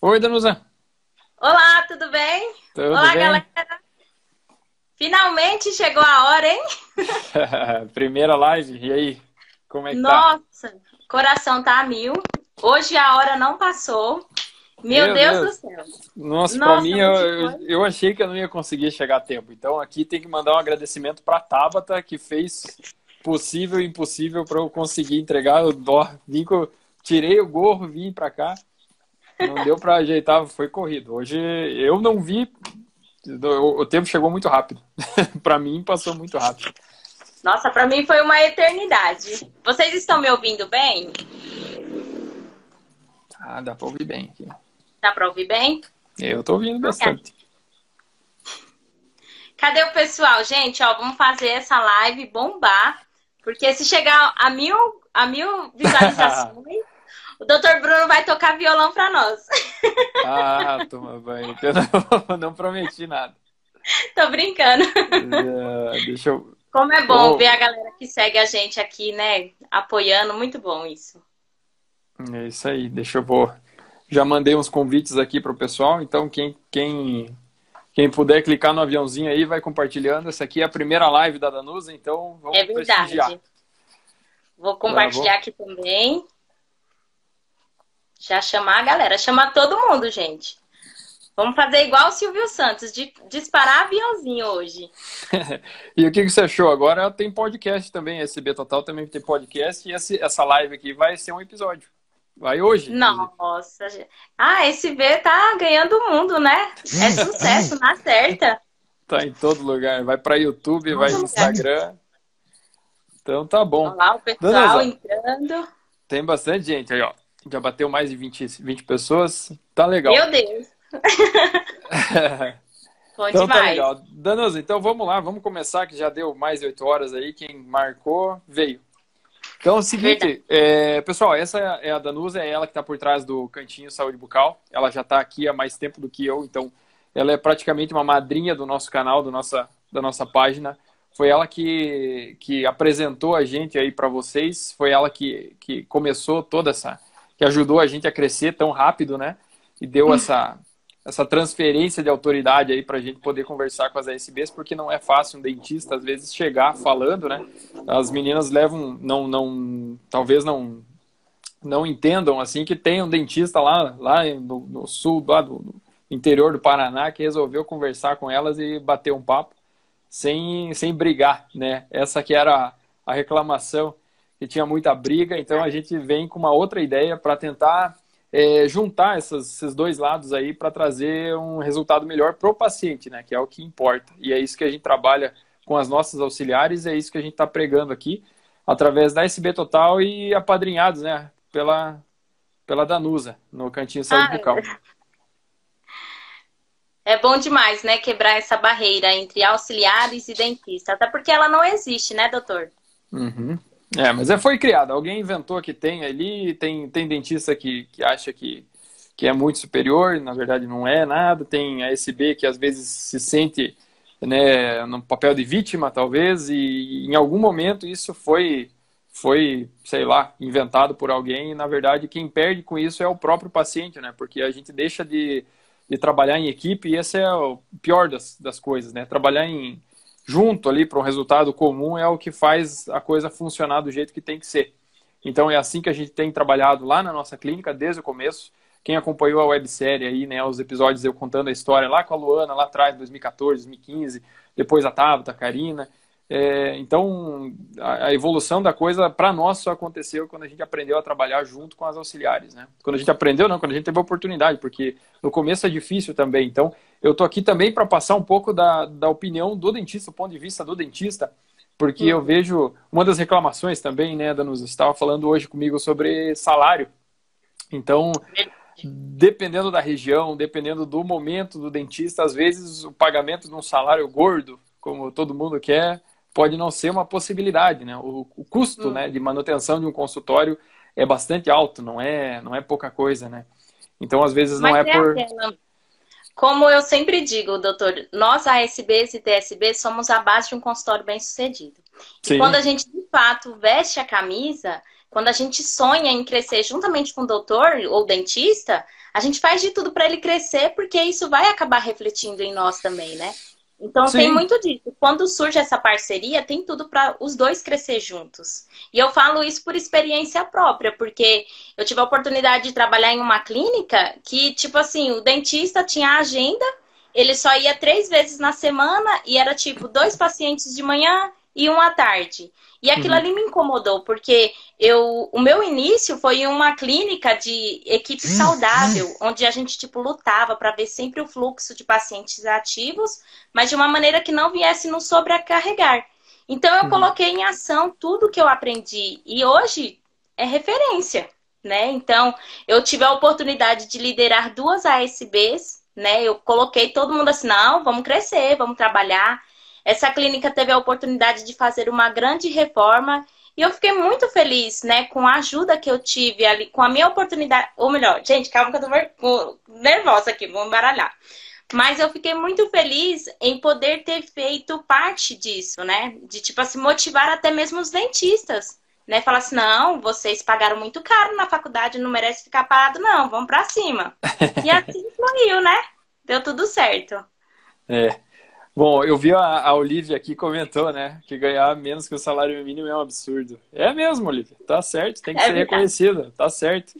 Oi, Danusa. Olá, tudo bem? Tudo Olá, bem? galera. Finalmente chegou a hora, hein? Primeira live, e aí? Como é que tá? Nossa, coração tá a mil. Hoje a hora não passou. Meu, Meu Deus, Deus. do céu. Nossa, pra Nossa, mim, muito eu, eu, achei que eu não ia conseguir chegar a tempo. Então, aqui tem que mandar um agradecimento pra Tabata, que fez possível e impossível para eu conseguir entregar. Eu dó- vim tirei o gorro, vim pra cá. Não deu pra ajeitar, foi corrido. Hoje eu não vi, o, tempo chegou muito rápido. Pra mim, passou muito rápido. Nossa, pra mim foi uma eternidade. Vocês estão me ouvindo bem? Ah, dá pra ouvir bem aqui. Dá pra ouvir bem? Eu tô ouvindo bastante. Cadê o pessoal? Gente, ó, vamos fazer essa live bombar. Porque se chegar a mil, a mil visualizações, o Dr. Bruno vai tocar violão pra nós. Ah, toma banho. Eu não, não prometi nada. Tô brincando. É, deixa eu. Como é bom Oh. ver a galera que segue a gente aqui, né? Apoiando. Muito bom isso. É isso aí, deixa eu vou. Já mandei uns convites aqui pro pessoal, então quem, quem, quem puder clicar no aviãozinho aí, vai compartilhando. Essa aqui é a primeira live da Danusa, então vamos É prestigiar. verdade. Vou compartilhar aqui também. Já chamar a galera. Chamar todo mundo, gente. Vamos fazer igual o Silvio Santos, de disparar aviãozinho hoje. E o que, que você achou? Agora tem podcast também, SB Total também tem podcast, e esse- essa live aqui vai ser um episódio. Vai hoje. Nossa. gente. Ah, esse V tá ganhando o mundo, né? É sucesso, na certa. Tá em todo lugar. Vai para YouTube, vai no. Instagram. Então tá bom. Olha lá o pessoal Danusa. entrando. Tem bastante gente aí, ó. Já bateu mais de 20, 20 pessoas. Tá legal. Meu Deus. Bom então tá demais. legal. Danusa, então vamos lá, vamos começar, que já deu mais de 8 horas aí. Quem marcou, veio. Então é o seguinte, é, pessoal, essa é a Danusa, é ela que está por trás do Cantinho Saúde Bucal. Ela já está aqui há mais tempo do que eu, então ela é praticamente uma madrinha do nosso canal, do nossa, da nossa página. Foi ela que, que apresentou a gente aí para vocês, foi ela que, que começou toda essa, que ajudou a gente a crescer tão rápido, né? E deu essa, essa transferência de autoridade aí para a gente poder conversar com as ASBs, porque não é fácil um dentista às vezes chegar falando, né? As meninas levam, não, não, talvez não, não entendam assim que tem um dentista lá, lá no, no sul, lá do, do interior do Paraná, que resolveu conversar com elas e bater um papo sem, sem brigar, né? Essa que era a, a reclamação, que tinha muita briga, então a gente vem com uma outra ideia para tentar é, juntar essas, esses dois lados aí para trazer um resultado melhor para o paciente, né? Que é o que importa. E é isso que a gente trabalha com as nossas auxiliares, é isso que a gente está pregando aqui, através da SB Total e apadrinhados, né? Pela, pela Danusa, no Cantinho Saúde Ah, Bucal. É bom demais, né? Quebrar essa barreira entre auxiliares e dentistas. Até porque ela não existe, né, doutor? Uhum. É, mas é, foi criado. Alguém inventou que tem ali, tem, tem dentista que, que acha que, que é muito superior, na verdade não é nada. Tem a SB que às vezes se sente né, no papel de vítima, talvez, e em algum momento isso foi, foi, sei lá, inventado por alguém, e na verdade quem perde com isso é o próprio paciente, né? Porque a gente deixa de, de trabalhar em equipe e esse é o pior das, das coisas, né? Trabalhar em junto ali para um resultado comum é o que faz a coisa funcionar do jeito que tem que ser. Então é assim que a gente tem trabalhado lá na nossa clínica desde o começo. Quem acompanhou a websérie aí, né, os episódios eu contando a história lá com a Luana, lá atrás, 2014, 2015, depois a Tabata, a Karina. É, então, a, evolução da coisa, para nós, só aconteceu quando a gente aprendeu a trabalhar junto com as auxiliares, né? Quando a gente aprendeu, não, quando a gente teve a oportunidade, porque no começo é difícil também. Então, eu tô aqui também para passar um pouco da, da opinião do dentista, do ponto de vista do dentista, porque eu vejo uma das reclamações também, né, Danusa, você estava falando hoje comigo sobre salário. Então, dependendo da região, dependendo do momento do dentista, às vezes o pagamento de um salário gordo, como todo mundo quer, pode não ser uma possibilidade, né? O, o custo, Hum. né, de manutenção de um consultório é bastante alto, não é, não é pouca coisa, né? Então, às vezes não Mas é por aquela- Como eu sempre digo, doutor, nós ASBs e TSBs somos a base de um consultório bem sucedido. E quando a gente de fato veste a camisa, quando a gente sonha em crescer juntamente com o doutor ou dentista, a gente faz de tudo para ele crescer, porque isso vai acabar refletindo em nós também, né? Então Sim. tem muito disso. Quando surge essa parceria, tem tudo para os dois crescer juntos. E eu falo isso por experiência própria, porque eu tive a oportunidade de trabalhar em uma clínica que, tipo assim, o dentista tinha agenda, ele só ia três vezes na semana e era tipo dois pacientes de manhã e um à tarde. E aquilo uhum. ali me incomodou, porque eu, o meu início foi em uma clínica de equipe uhum. saudável, onde a gente tipo lutava para ver sempre o fluxo de pacientes ativos, mas de uma maneira que não viesse nos sobrecarregar. Então eu uhum. coloquei em ação tudo que eu aprendi e hoje é referência, né? Então eu tive a oportunidade de liderar duas ASBs, né? Eu coloquei todo mundo assim, não, vamos crescer, vamos trabalhar. Essa clínica teve a oportunidade de fazer uma grande reforma e eu fiquei muito feliz, né, com a ajuda que eu tive ali, com a minha oportunidade. Ou melhor, gente, calma que eu tô nervosa aqui, vou embaralhar. Mas eu fiquei muito feliz em poder ter feito parte disso, né? De, tipo, assim, motivar até mesmo os dentistas, né? Falar assim, não, vocês pagaram muito caro na faculdade, não merece ficar parado, não, vamos para cima. e assim fluiu, né? Deu tudo certo. É. Bom, eu vi a, a Olivia aqui comentou, né, que ganhar menos que o salário mínimo é um absurdo. É mesmo, Olivia, tá certo, tem que é ser reconhecida, tá certo.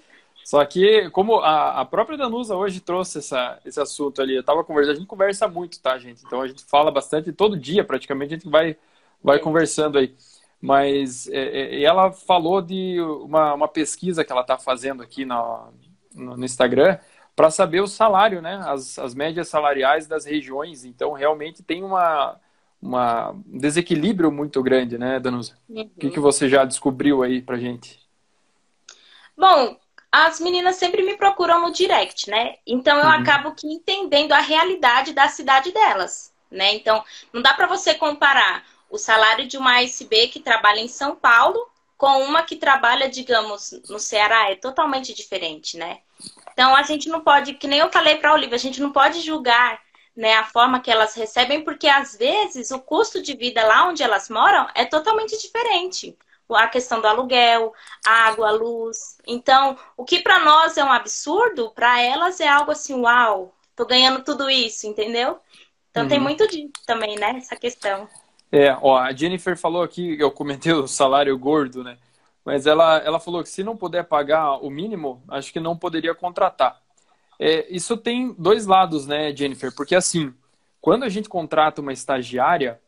Só que, como a, a própria Danusa hoje trouxe essa, esse assunto ali, eu tava conversando, a gente conversa muito, tá, gente? Então a gente fala bastante, todo dia praticamente a gente vai, vai conversando aí. Mas é, é, ela falou de uma, uma pesquisa que ela tá fazendo aqui no, no, no Instagram, para saber o salário, né? As, as médias salariais das regiões. Então, realmente tem uma, uma um desequilíbrio muito grande, né, Danusa? Uhum. O que, que você já descobriu aí pra gente? Bom, as meninas sempre me procuram no direct, né? Então eu uhum. acabo que entendendo a realidade da cidade delas, né? Então, não dá para você comparar o salário de uma ASB que trabalha em São Paulo com uma que trabalha, digamos, no Ceará. É totalmente diferente, né? Então a gente não pode, que nem eu falei para a Olivia, a gente não pode julgar né, a forma que elas recebem, porque às vezes o custo de vida lá onde elas moram é totalmente diferente. A questão do aluguel, água, luz. Então, o que para nós é um absurdo, para elas é algo assim, uau, tô ganhando tudo isso, entendeu? Então uhum. tem muito disso também, né? Essa questão. É, ó, a Jennifer falou aqui, eu comentei o salário gordo, né? Mas ela, ela falou que se não puder pagar o mínimo, acho que não poderia contratar. É, isso tem dois lados, né, Jennifer? Porque assim, quando a gente contrata uma estagiária,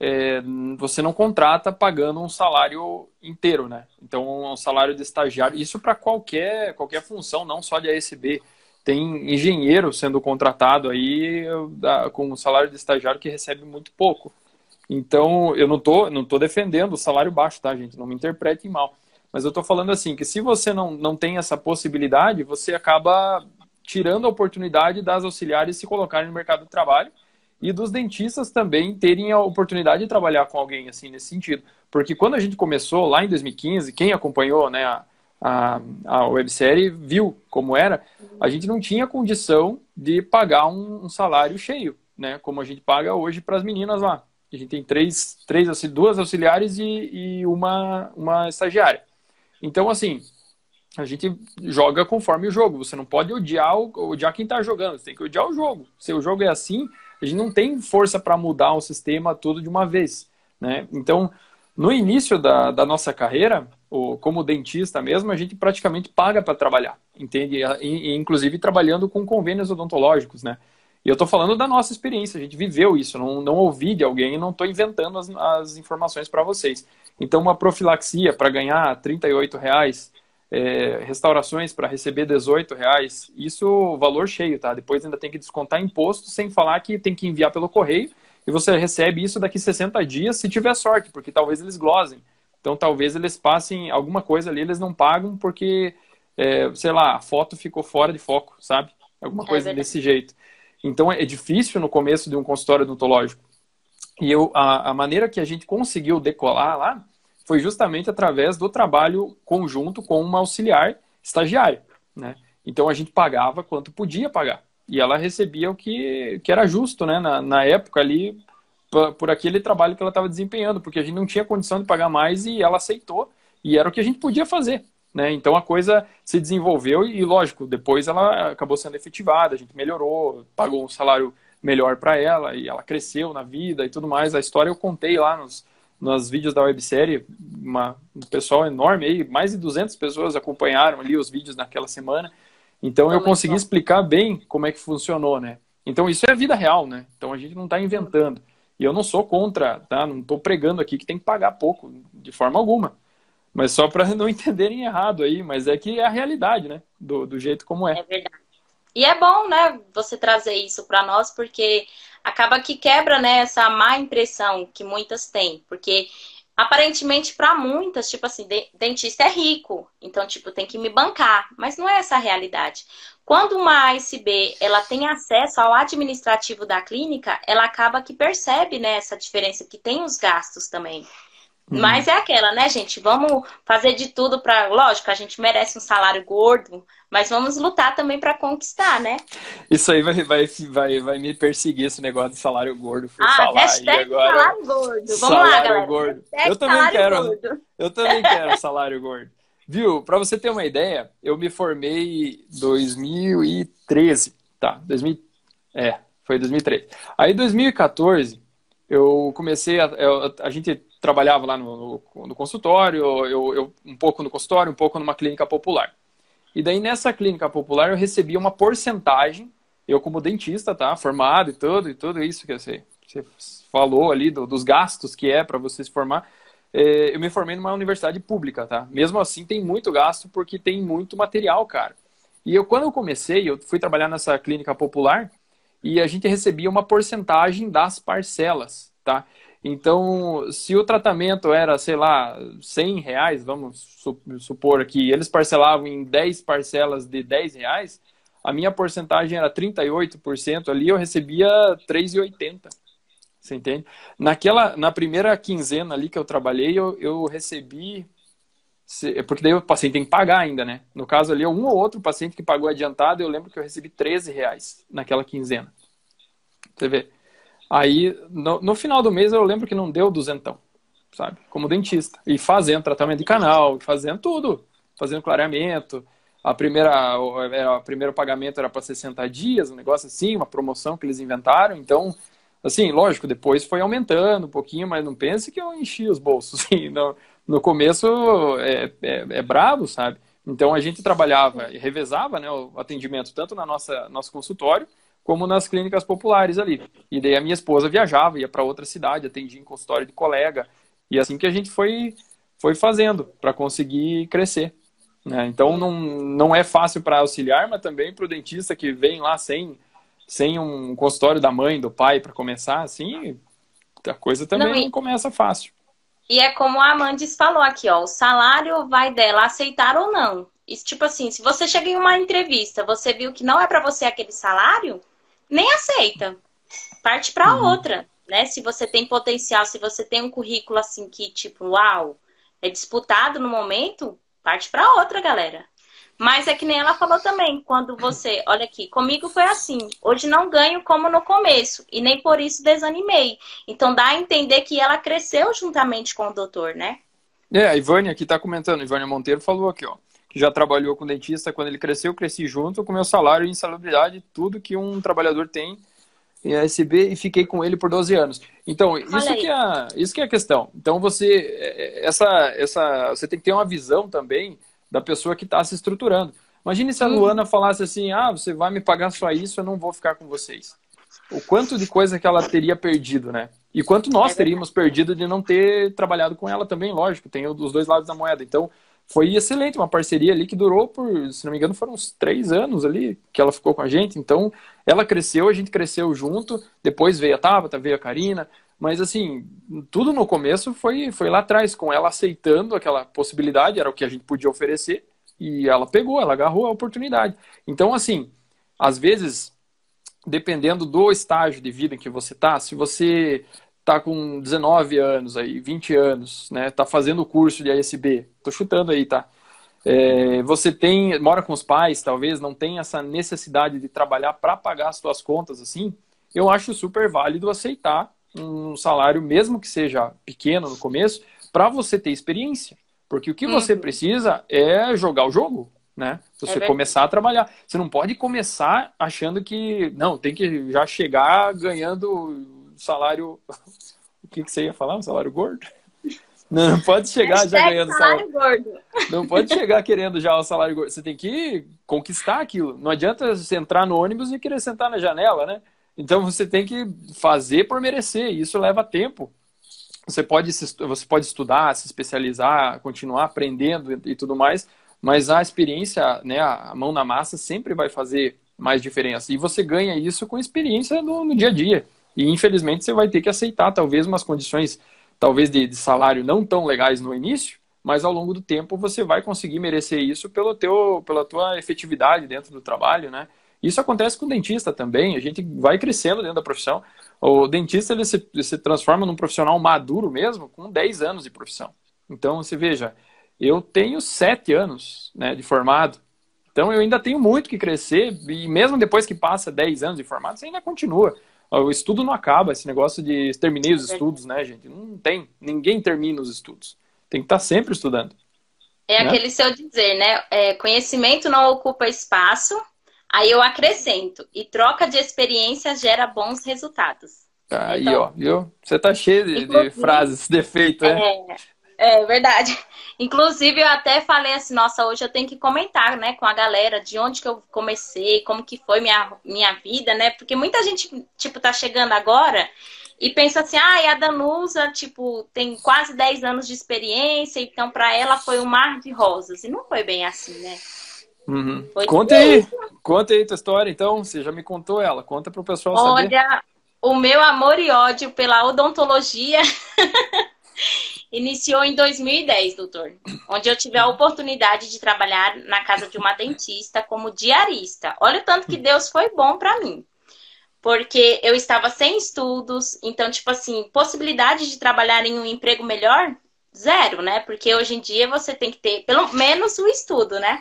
é, você não contrata pagando um salário inteiro, né? Então, um salário de estagiário, isso para qualquer, qualquer função, não só de ASB. Tem engenheiro sendo contratado aí com um salário de estagiário que recebe muito pouco. Então, eu não tô, não tô defendendo o salário baixo, tá, gente? Não me interpretem mal. Mas eu estou falando assim, que se você não, não tem essa possibilidade, você acaba tirando a oportunidade das auxiliares se colocarem no mercado de trabalho e dos dentistas também terem a oportunidade de trabalhar com alguém assim nesse sentido. Porque quando a gente começou lá em 2015, quem acompanhou né, a, a, a websérie viu como era, a gente não tinha condição de pagar um, um salário cheio, né, como a gente paga hoje para as meninas lá. A gente tem três, três duas auxiliares e, e uma, uma estagiária. Então, assim, a gente joga conforme o jogo. Você não pode odiar, o, odiar quem está jogando, você tem que odiar o jogo. Se o jogo é assim, a gente não tem força para mudar o sistema todo de uma vez. Né? Então, no início da, da nossa carreira, ou como dentista mesmo, a gente praticamente paga para trabalhar, entende? E, inclusive trabalhando com convênios odontológicos, né? E eu estou falando da nossa experiência, a gente viveu isso, não, não ouvi de alguém, não estou inventando as, as informações para vocês. Então, uma profilaxia para ganhar R$ reais, é, restaurações para receber R$ reais, isso valor cheio, tá? Depois ainda tem que descontar imposto, sem falar que tem que enviar pelo correio, e você recebe isso daqui 60 dias, se tiver sorte, porque talvez eles glosem. Então, talvez eles passem alguma coisa ali, eles não pagam porque, é, sei lá, a foto ficou fora de foco, sabe? Alguma é coisa é desse jeito. Então, é difícil no começo de um consultório odontológico. E eu, a, a maneira que a gente conseguiu decolar lá foi justamente através do trabalho conjunto com uma auxiliar estagiária, né? Então a gente pagava quanto podia pagar e ela recebia o que, que era justo, né? Na, na época ali por, por aquele trabalho que ela estava desempenhando, porque a gente não tinha condição de pagar mais e ela aceitou e era o que a gente podia fazer, Né? Então a coisa se desenvolveu e, lógico, depois ela acabou sendo efetivada, a gente melhorou, pagou um salário melhor para ela e ela cresceu na vida e tudo mais. A história eu contei lá nos, nos vídeos da websérie, uma, um pessoal enorme aí, mais de 200 pessoas acompanharam ali os vídeos naquela semana. Então eu consegui explicar bem como é que funcionou, né? Então isso é a vida real, né? Então a gente não está inventando. E eu não sou contra, tá? Não estou pregando aqui que tem que pagar pouco, de forma alguma. Mas só para não entenderem errado aí, mas é que é a realidade, né? Do, do jeito como é. É verdade. E é bom, né, você trazer isso para nós, porque acaba que quebra, né, essa má impressão que muitas têm. Porque aparentemente para muitas, tipo assim, dentista é rico, então tipo tem que me bancar, mas não é essa a realidade. Quando uma ASB ela tem acesso ao administrativo da clínica, ela acaba que percebe né, essa diferença que tem os gastos também. Uhum. Mas é aquela, né, gente? Vamos fazer de tudo para. Lógico, a gente merece um salário gordo, mas vamos lutar também para conquistar, né? Isso aí vai, vai, vai, vai me perseguir esse negócio de salário gordo. Fui ah, falar hashtag agora. salário gordo. Vamos salário lá, galera. Gordo. eu também quero. Gordo. Eu também quero salário gordo. Viu? Para você ter uma ideia, eu me formei em 2013. Tá, 2000, é, foi 2013. Aí, em 2014, eu comecei a, a gente trabalhava lá no, no, no consultório, eu, eu, um pouco no consultório, um pouco numa clínica popular. E daí nessa clínica popular eu recebia uma porcentagem, eu como dentista, tá, formado e tudo, e tudo isso que você, você falou ali do, dos gastos que é para você se formar, é, eu me formei numa universidade pública, tá? Mesmo assim tem muito gasto porque tem muito material, cara. E eu quando eu comecei, eu fui trabalhar nessa clínica popular e a gente recebia uma porcentagem das parcelas, tá? Então, se o tratamento era, sei lá, 100 reais, vamos supor aqui, eles parcelavam em 10 parcelas de 10 reais, a minha porcentagem era 38% ali, eu recebia 3,80. Você entende? Naquela, na primeira quinzena ali que eu trabalhei, eu, eu recebi. Porque daí o paciente tem que pagar ainda, né? No caso ali, um ou outro paciente que pagou adiantado, eu lembro que eu recebi 13 reais naquela quinzena. Você vê? Aí, no, no, final do mês, eu lembro que não deu duzentão, sabe? Como dentista. E fazendo tratamento de canal, fazendo tudo. Fazendo clareamento. A primeira, o, primeiro pagamento era para 60 dias, um negócio assim, uma promoção que eles inventaram. Então, assim, lógico, depois foi aumentando um pouquinho, mas não pense que eu enchi os bolsos. Assim, no, no começo é, é, é bravo, sabe? Então a gente trabalhava e revezava né, o atendimento tanto na nossa nosso consultório como nas clínicas populares ali. E daí a minha esposa viajava, ia para outra cidade, atendia em consultório de colega. E assim que a gente foi, foi fazendo para conseguir crescer. Né? Então não, não é fácil para auxiliar, mas também para o dentista que vem lá sem, sem um consultório da mãe, do pai para começar, assim, a coisa também não, e... não começa fácil. E é como a Amandes falou aqui, ó, o salário vai dela aceitar ou não. E, tipo assim, se você chega em uma entrevista, você viu que não é para você aquele salário, nem aceita. Parte para uhum. outra, né? Se você tem potencial, se você tem um currículo assim que tipo, uau, é disputado no momento, parte para outra, galera. Mas é que nem ela falou também, quando você, olha aqui, comigo foi assim. Hoje não ganho como no começo e nem por isso desanimei. Então dá a entender que ela cresceu juntamente com o doutor, né? É, a Ivânia aqui tá comentando, a Ivânia Monteiro falou aqui, ó que já trabalhou com dentista quando ele cresceu, eu cresci junto com meu salário e insalubridade, tudo que um trabalhador tem em ASB e fiquei com ele por 12 anos. Então, isso que, é, isso que é a questão. Então, você, é, é, essa, essa, você tem que ter uma visão também da pessoa que está se estruturando. Imagine se a Luana falasse assim, ah, você vai me pagar só isso, eu não vou ficar com vocês. O quanto de coisa que ela teria perdido, né? E quanto nós teríamos perdido de não ter trabalhado com ela também, lógico, tem os dois lados da moeda. Então, foi excelente, uma parceria ali que durou por, se não me engano, foram uns três anos ali que ela ficou com a gente. Então, ela cresceu, a gente cresceu junto. Depois veio a Tabata, veio a Karina. Mas, assim, tudo no começo foi, foi lá atrás, com ela aceitando aquela possibilidade, era o que a gente podia oferecer. E ela pegou, ela agarrou a oportunidade. Então, assim, às vezes, dependendo do estágio de vida em que você tá, se você tá com 19 anos aí, 20 anos, né? Tá fazendo o curso de ASB. Tô chutando aí, tá? É, você tem, mora com os pais, talvez não tem essa necessidade de trabalhar para pagar as suas contas assim. Eu acho super válido aceitar um salário, mesmo que seja pequeno no começo, para você ter experiência. Porque o que uhum. você precisa é jogar o jogo, né? Você é começar a trabalhar. Você não pode começar achando que, não, tem que já chegar ganhando salário. O que, que você ia falar? Um salário gordo? Não, pode chegar já ganhando salário, salário gordo. Não pode chegar querendo já o salário gordo. Você tem que conquistar aquilo. Não adianta você entrar no ônibus e querer sentar na janela, né? Então você tem que fazer por merecer. E isso leva tempo. Você pode, você pode estudar, se especializar, continuar aprendendo e tudo mais, mas a experiência, né, a mão na massa sempre vai fazer mais diferença. E você ganha isso com experiência no, no dia a dia. E infelizmente você vai ter que aceitar talvez umas condições talvez de, de, salário não tão legais no início, mas ao longo do tempo você vai conseguir merecer isso pelo teu, pela tua efetividade dentro do trabalho, né? Isso acontece com o dentista também, a gente vai crescendo dentro da profissão. O dentista ele se, se transforma num profissional maduro mesmo com 10 anos de profissão. Então, você veja, eu tenho 7 anos né, de formado, então eu ainda tenho muito que crescer, e mesmo depois que passa 10 anos de formado, você ainda continua. O estudo não acaba, esse negócio de terminei os estudos, né, gente? Não tem. Ninguém termina os estudos. Tem que estar sempre estudando. É né? aquele seu dizer, né? É, conhecimento não ocupa espaço, aí eu acrescento. E troca de experiência gera bons resultados. Aí, então, ó, viu? Você tá cheio de, de frases, defeito, né? É, verdade. Inclusive, eu até falei assim, nossa, hoje eu tenho que comentar, né, com a galera de onde que eu comecei, como que foi minha, minha vida, né? Porque muita gente, tipo, tá chegando agora e pensa assim, ah, e a Danusa, tipo, tem quase 10 anos de experiência, então para ela foi um mar de rosas. E não foi bem assim, né? Uhum. Conta aí, conta aí tua história, então. Você já me contou ela, conta pro pessoal Olha, saber. Olha, o meu amor e ódio pela odontologia iniciou em 2010, doutor, onde eu tive a oportunidade de trabalhar na casa de uma dentista como diarista. Olha o tanto que Deus foi bom para mim. Porque eu estava sem estudos, então, tipo assim, possibilidade de trabalhar em um emprego melhor, zero, né? Porque hoje em dia você tem que ter pelo menos o estudo, né?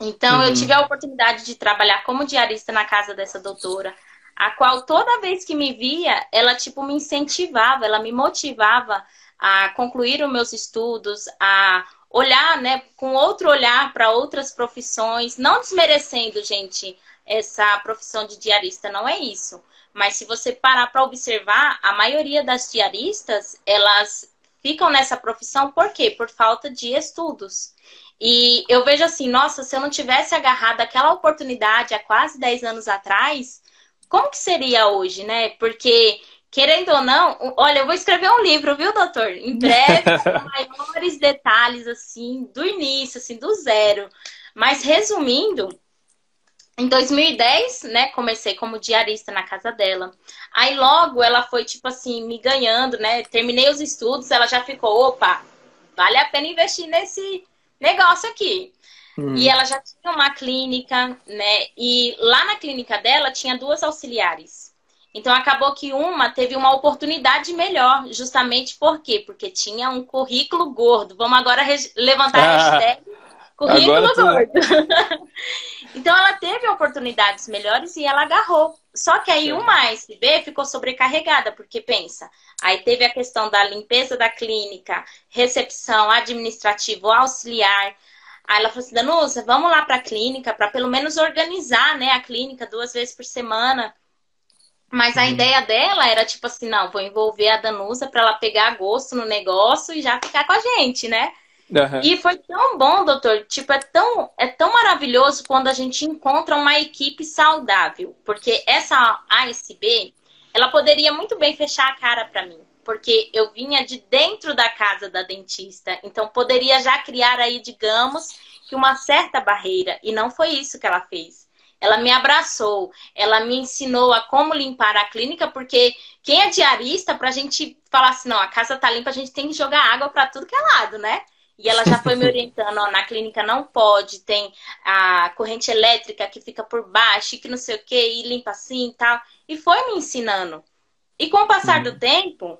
Então, uhum. eu tive a oportunidade de trabalhar como diarista na casa dessa doutora, a qual toda vez que me via, ela, tipo, me incentivava, ela me motivava a concluir os meus estudos, a olhar, né, com outro olhar para outras profissões, não desmerecendo, gente, essa profissão de diarista, não é isso. Mas se você parar para observar, a maioria das diaristas, elas ficam nessa profissão por quê? Por falta de estudos. E eu vejo assim, nossa, se eu não tivesse agarrado aquela oportunidade há quase 10 anos atrás, como que seria hoje, né? Porque Querendo ou não, olha, eu vou escrever um livro, viu, doutor? Em breve, com maiores detalhes, assim, do início, assim, do zero. Mas resumindo, em 2010, né, comecei como diarista na casa dela. Aí logo ela foi, tipo assim, me ganhando, né? Terminei os estudos, ela já ficou, opa, vale a pena investir nesse negócio aqui. Hum. E ela já tinha uma clínica, né? E lá na clínica dela tinha duas auxiliares. Então acabou que uma teve uma oportunidade melhor, justamente por quê? Porque tinha um currículo gordo. Vamos agora levantar a ah, hashtag currículo gordo. então ela teve oportunidades melhores e ela agarrou. Só que aí uma ASB ficou sobrecarregada, porque pensa, aí teve a questão da limpeza da clínica, recepção, administrativo, auxiliar. Aí ela falou assim, Danusa, vamos lá para a clínica para pelo menos organizar né, a clínica duas vezes por semana mas a uhum. ideia dela era tipo assim, não, vou envolver a Danusa para ela pegar gosto no negócio e já ficar com a gente, né? Uhum. E foi tão bom, doutor. Tipo, é tão, é tão maravilhoso quando a gente encontra uma equipe saudável. Porque essa ASB, ela poderia muito bem fechar a cara para mim. Porque eu vinha de dentro da casa da dentista. Então, poderia já criar aí, digamos, que uma certa barreira. E não foi isso que ela fez. Ela me abraçou, ela me ensinou a como limpar a clínica, porque quem é diarista, para a gente falar assim, não, a casa tá limpa, a gente tem que jogar água para tudo que é lado, né? E ela já foi me orientando, ó, na clínica não pode, tem a corrente elétrica que fica por baixo, e que não sei o que, e limpa assim e tal. E foi me ensinando. E com o passar do uhum. tempo,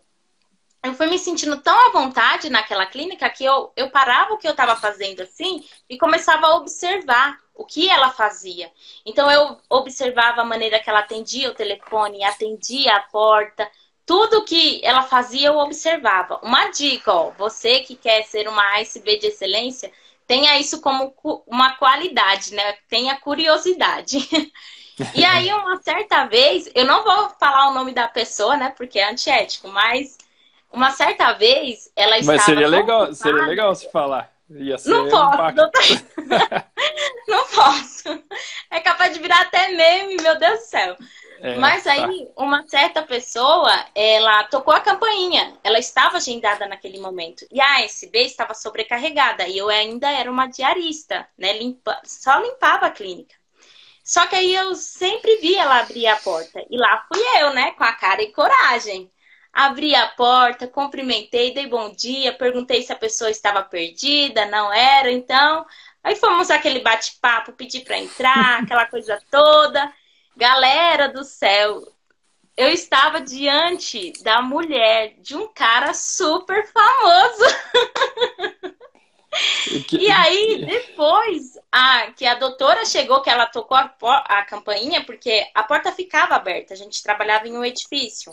eu fui me sentindo tão à vontade naquela clínica que eu, eu parava o que eu estava fazendo assim e começava a observar o que ela fazia. Então eu observava a maneira que ela atendia o telefone, atendia a porta, tudo que ela fazia eu observava. Uma dica, ó, você que quer ser uma ASB de excelência, tenha isso como uma qualidade, né? Tenha curiosidade. e aí, uma certa vez, eu não vou falar o nome da pessoa, né? Porque é antiético, mas uma certa vez ela estava. Mas seria legal, seria legal se falar. Não posso, um doutor... não posso. É capaz de virar até meme, meu Deus do céu. É, Mas tá. aí, tá. uma certa pessoa, ela tocou a campainha. Ela estava agendada naquele momento. E a ASB estava sobrecarregada. E eu ainda era uma diarista, né? Limpa... Só limpava a clínica. Só que aí eu sempre vi ela abrir a porta. E lá fui eu, né? Com a cara e coragem. Abri a porta, cumprimentei, dei bom dia, perguntei se a pessoa estava perdida, não era, então. Aí fomos aquele bate-papo, pedi para entrar, aquela coisa toda. Galera do céu, eu estava diante da mulher de um cara super famoso. E aí, depois a, que a doutora chegou, que ela tocou a, a campainha, porque a porta ficava aberta, a gente trabalhava em um edifício.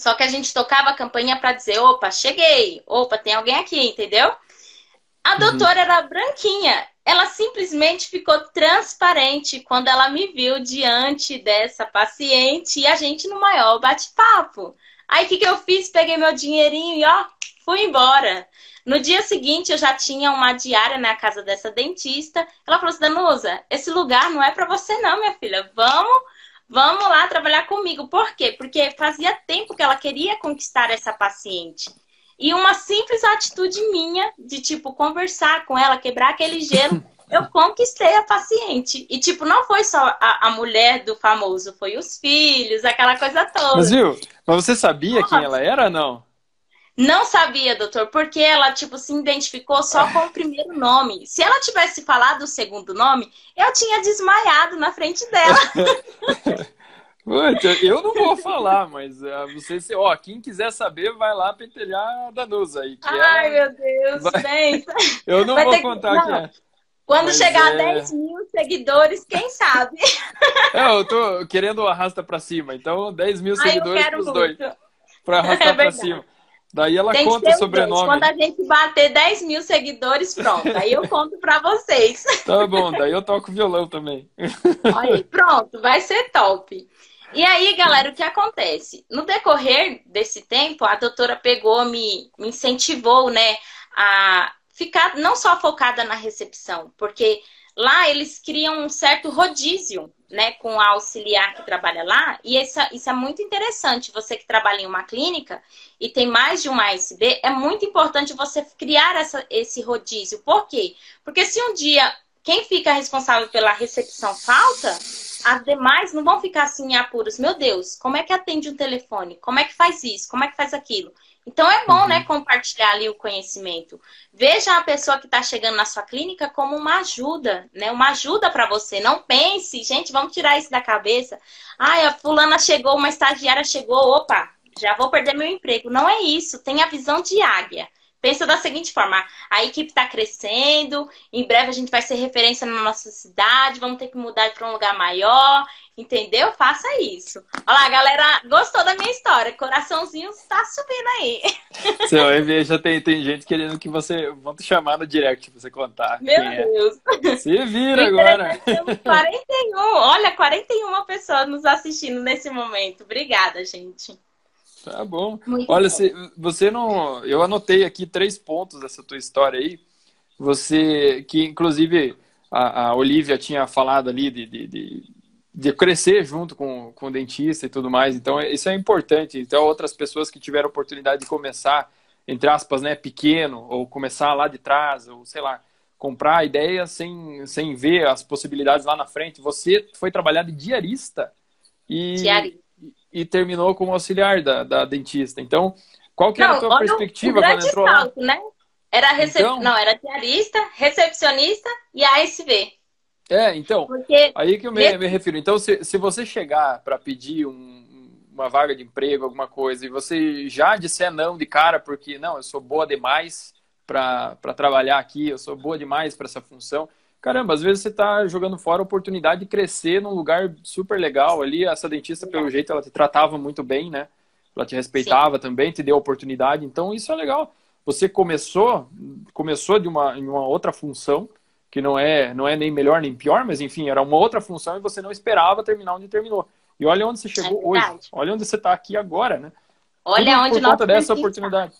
Só que a gente tocava a campainha para dizer: opa, cheguei, opa, tem alguém aqui, entendeu? A uhum. doutora era branquinha. Ela simplesmente ficou transparente quando ela me viu diante dessa paciente e a gente no maior bate-papo. Aí o que, que eu fiz? Peguei meu dinheirinho e ó, fui embora. No dia seguinte, eu já tinha uma diária na casa dessa dentista. Ela falou assim: Danusa, esse lugar não é para você, não, minha filha. Vamos, vamos lá trabalhar comigo. Por quê? Porque fazia tempo que ela queria conquistar essa paciente. E uma simples atitude minha de, tipo, conversar com ela, quebrar aquele gelo, eu conquistei a paciente. E, tipo, não foi só a, a mulher do famoso, foi os filhos, aquela coisa toda. Mas, viu? Mas você sabia Nossa. quem ela era ou não? Não sabia, doutor, porque ela, tipo, se identificou só com o primeiro nome. Se ela tivesse falado o segundo nome, eu tinha desmaiado na frente dela. Eu não vou falar, mas você, se, ó, quem quiser saber, vai lá pentelhar a Danusa aí. Ai, ela... meu Deus, vai... Eu não vai vou contar que... é. Quando mas chegar é... a 10 mil seguidores, quem sabe? É, eu tô querendo arrasta pra cima, então 10 mil seguidores pros muito. dois. Pra arrastar é pra cima. Daí ela Tem conta o sobrenome. Quando a gente bater 10 mil seguidores, pronto. Aí eu conto pra vocês. Tá bom, daí eu toco violão também. Aí, pronto, vai ser top. E aí, galera, o que acontece? No decorrer desse tempo, a doutora pegou, me, me incentivou, né, a ficar não só focada na recepção, porque lá eles criam um certo rodízio, né, com a auxiliar que trabalha lá, e isso, isso é muito interessante. Você que trabalha em uma clínica e tem mais de uma ASB, é muito importante você criar essa, esse rodízio. Por quê? Porque se um dia quem fica responsável pela recepção falta, as demais não vão ficar assim em apuros. Meu Deus, como é que atende um telefone? Como é que faz isso? Como é que faz aquilo? Então é bom, né, uhum. né, compartilhar ali o conhecimento. Veja a pessoa que está chegando na sua clínica como uma ajuda, né? Uma ajuda para você. Não pense, gente, vamos tirar isso da cabeça. Ai, a fulana chegou, uma estagiária chegou, opa, já vou perder meu emprego. Não é isso. Tem a visão de águia. Pensa da seguinte forma: a equipe está crescendo, em breve a gente vai ser referência na nossa cidade, vamos ter que mudar para um lugar maior, entendeu? Faça isso. Olha lá, galera, gostou da minha história? Coraçãozinho está subindo aí. Seu vai já tem, tem gente querendo que você. Vão te chamar no direct para você contar. Meu é. Deus. É. Se vira agora. 41, olha, 41 pessoas nos assistindo nesse momento. Obrigada, gente. Tá bom. Muito Olha, bom. você não. Eu anotei aqui três pontos dessa tua história aí. Você, que inclusive a, a Olivia tinha falado ali de, de, de, de, crescer junto com, com o dentista e tudo mais. Então, isso é importante. Então, outras pessoas que tiveram oportunidade de começar, entre aspas, né, pequeno, ou começar lá de trás, ou sei lá, comprar a ideia sem, sem ver as possibilidades lá na frente. Você foi trabalhar de diarista. E, diarista e terminou como auxiliar da, da dentista. Então, qual que era a tua perspectiva quando entrou salto, lá? Né? Era recep... Então... Não, era diarista, recepcionista e ASV. É, então, Porque... aí que eu me, me, refiro. Então, se, se você chegar para pedir um, uma vaga de emprego, alguma coisa, e você já disser não de cara, porque, não, eu sou boa demais para trabalhar aqui, eu sou boa demais para essa função, caramba, às vezes você está jogando fora a oportunidade de crescer num lugar super legal ali. Essa dentista, pelo jeito, ela te tratava muito bem, né? ela te respeitava Sim. também, te deu oportunidade. Então isso é legal. Você começou, começou de uma, em uma outra função que não é, não é nem melhor nem pior, mas enfim, era uma outra função e você não esperava terminar onde terminou. E olha onde você é chegou é hoje. Olha onde você está aqui agora, né? Olha tudo onde por conta dessa oportunidade.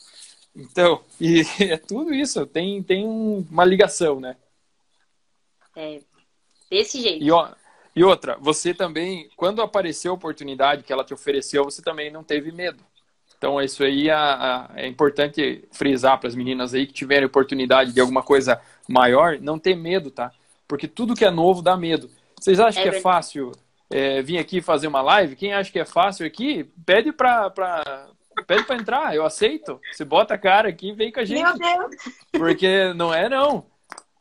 Então, e é tudo isso, tem, tem uma ligação, né? É, desse jeito. E, ó, e outra, você também, quando apareceu a oportunidade que ela te ofereceu, você também não teve medo. Então, isso aí é, é importante frisar para as meninas aí que tiverem oportunidade de alguma coisa maior, não ter medo, tá? Porque tudo que é novo dá medo. Vocês acham é que é fácil é, vir aqui fazer uma live? Quem acha que é fácil aqui, pede para pede para entrar, eu aceito. Você bota a cara aqui e vem com a gente. Meu Deus! Porque não é não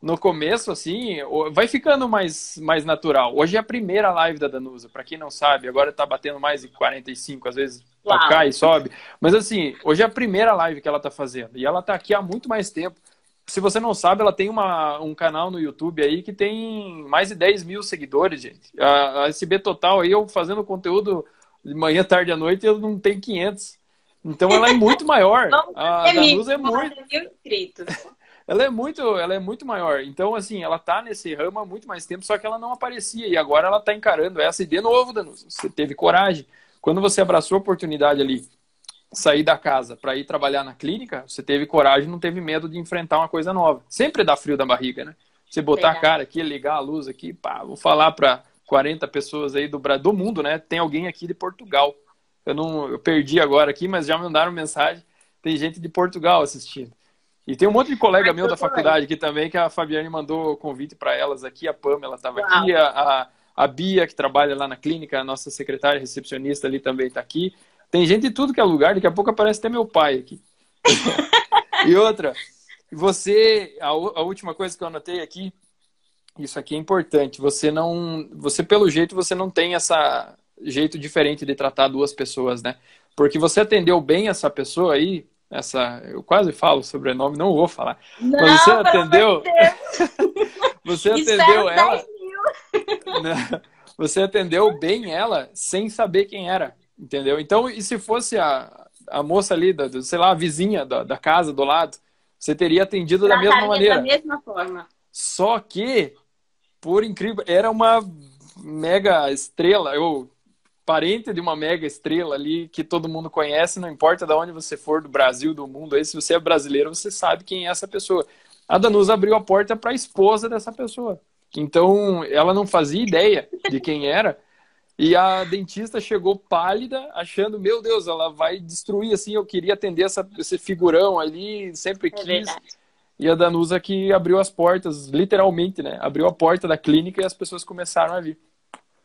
no começo, assim, vai ficando mais, mais natural. Hoje é a primeira live da Danusa, para quem não sabe, agora tá batendo mais de 45, às vezes Uau. cai e sobe. Mas assim, hoje é a primeira live que ela tá fazendo. E ela tá aqui há muito mais tempo. Se você não sabe, ela tem uma, um canal no YouTube aí que tem mais de 10 mil seguidores, gente. A, a SB Total aí, eu fazendo conteúdo de manhã, tarde à noite, eu não tenho 500. Então ela é muito maior. a Danusa é muito. Inscritos ela é muito, ela é muito maior. Então, assim, ela tá nesse ramo há muito mais tempo, só que ela não aparecia. E agora ela tá encarando essa e de novo, Danusa, você teve coragem. Quando você abraçou a oportunidade ali, sair da casa para ir trabalhar na clínica, você teve coragem, não teve medo de enfrentar uma coisa nova. Sempre dá frio da barriga, né? Você botar a cara aqui, ligar a luz aqui, pá, vou falar para 40 pessoas aí do, do mundo, né? Tem alguém aqui de Portugal. Eu não, eu perdi agora aqui, mas já me mandaram mensagem. Tem gente de Portugal assistindo. E tem um monte de colega meu da faculdade aqui também, que a Fabiane mandou convite para elas aqui, a Pamela estava aqui, a, a, a, Bia, que trabalha lá na clínica, a nossa secretária recepcionista ali também está aqui. Tem gente de tudo que é lugar, daqui a pouco aparece até meu pai aqui. e outra, você, a, a última coisa que eu anotei aqui, isso aqui é importante, você não, você pelo jeito, você não tem essa jeito diferente de tratar duas pessoas, né? Porque você atendeu bem essa pessoa aí, essa, eu quase falo sobrenome, não vou falar. Não, Mas você atendeu? você atendeu ela? Você atendeu bem ela sem saber quem era, entendeu? Então, e se fosse a, a moça ali, da, sei lá, a vizinha da, da casa do lado, você teria atendido da mesma maneira. Da mesma forma. Só que, por incrível, era uma mega estrela. Eu parente de uma mega estrela ali que todo mundo conhece, não importa de onde você for, do Brasil, do mundo, aí se você é brasileiro, você sabe quem é essa pessoa. A Danusa abriu a porta para a esposa dessa pessoa. Então, ela não fazia ideia de quem era. E a dentista chegou pálida, achando, meu Deus, ela vai destruir assim. Eu queria atender essa, esse figurão ali, sempre é quis. Verdade. E a Danusa que abriu as portas, literalmente, né? Abriu a porta da clínica e as pessoas começaram a vir.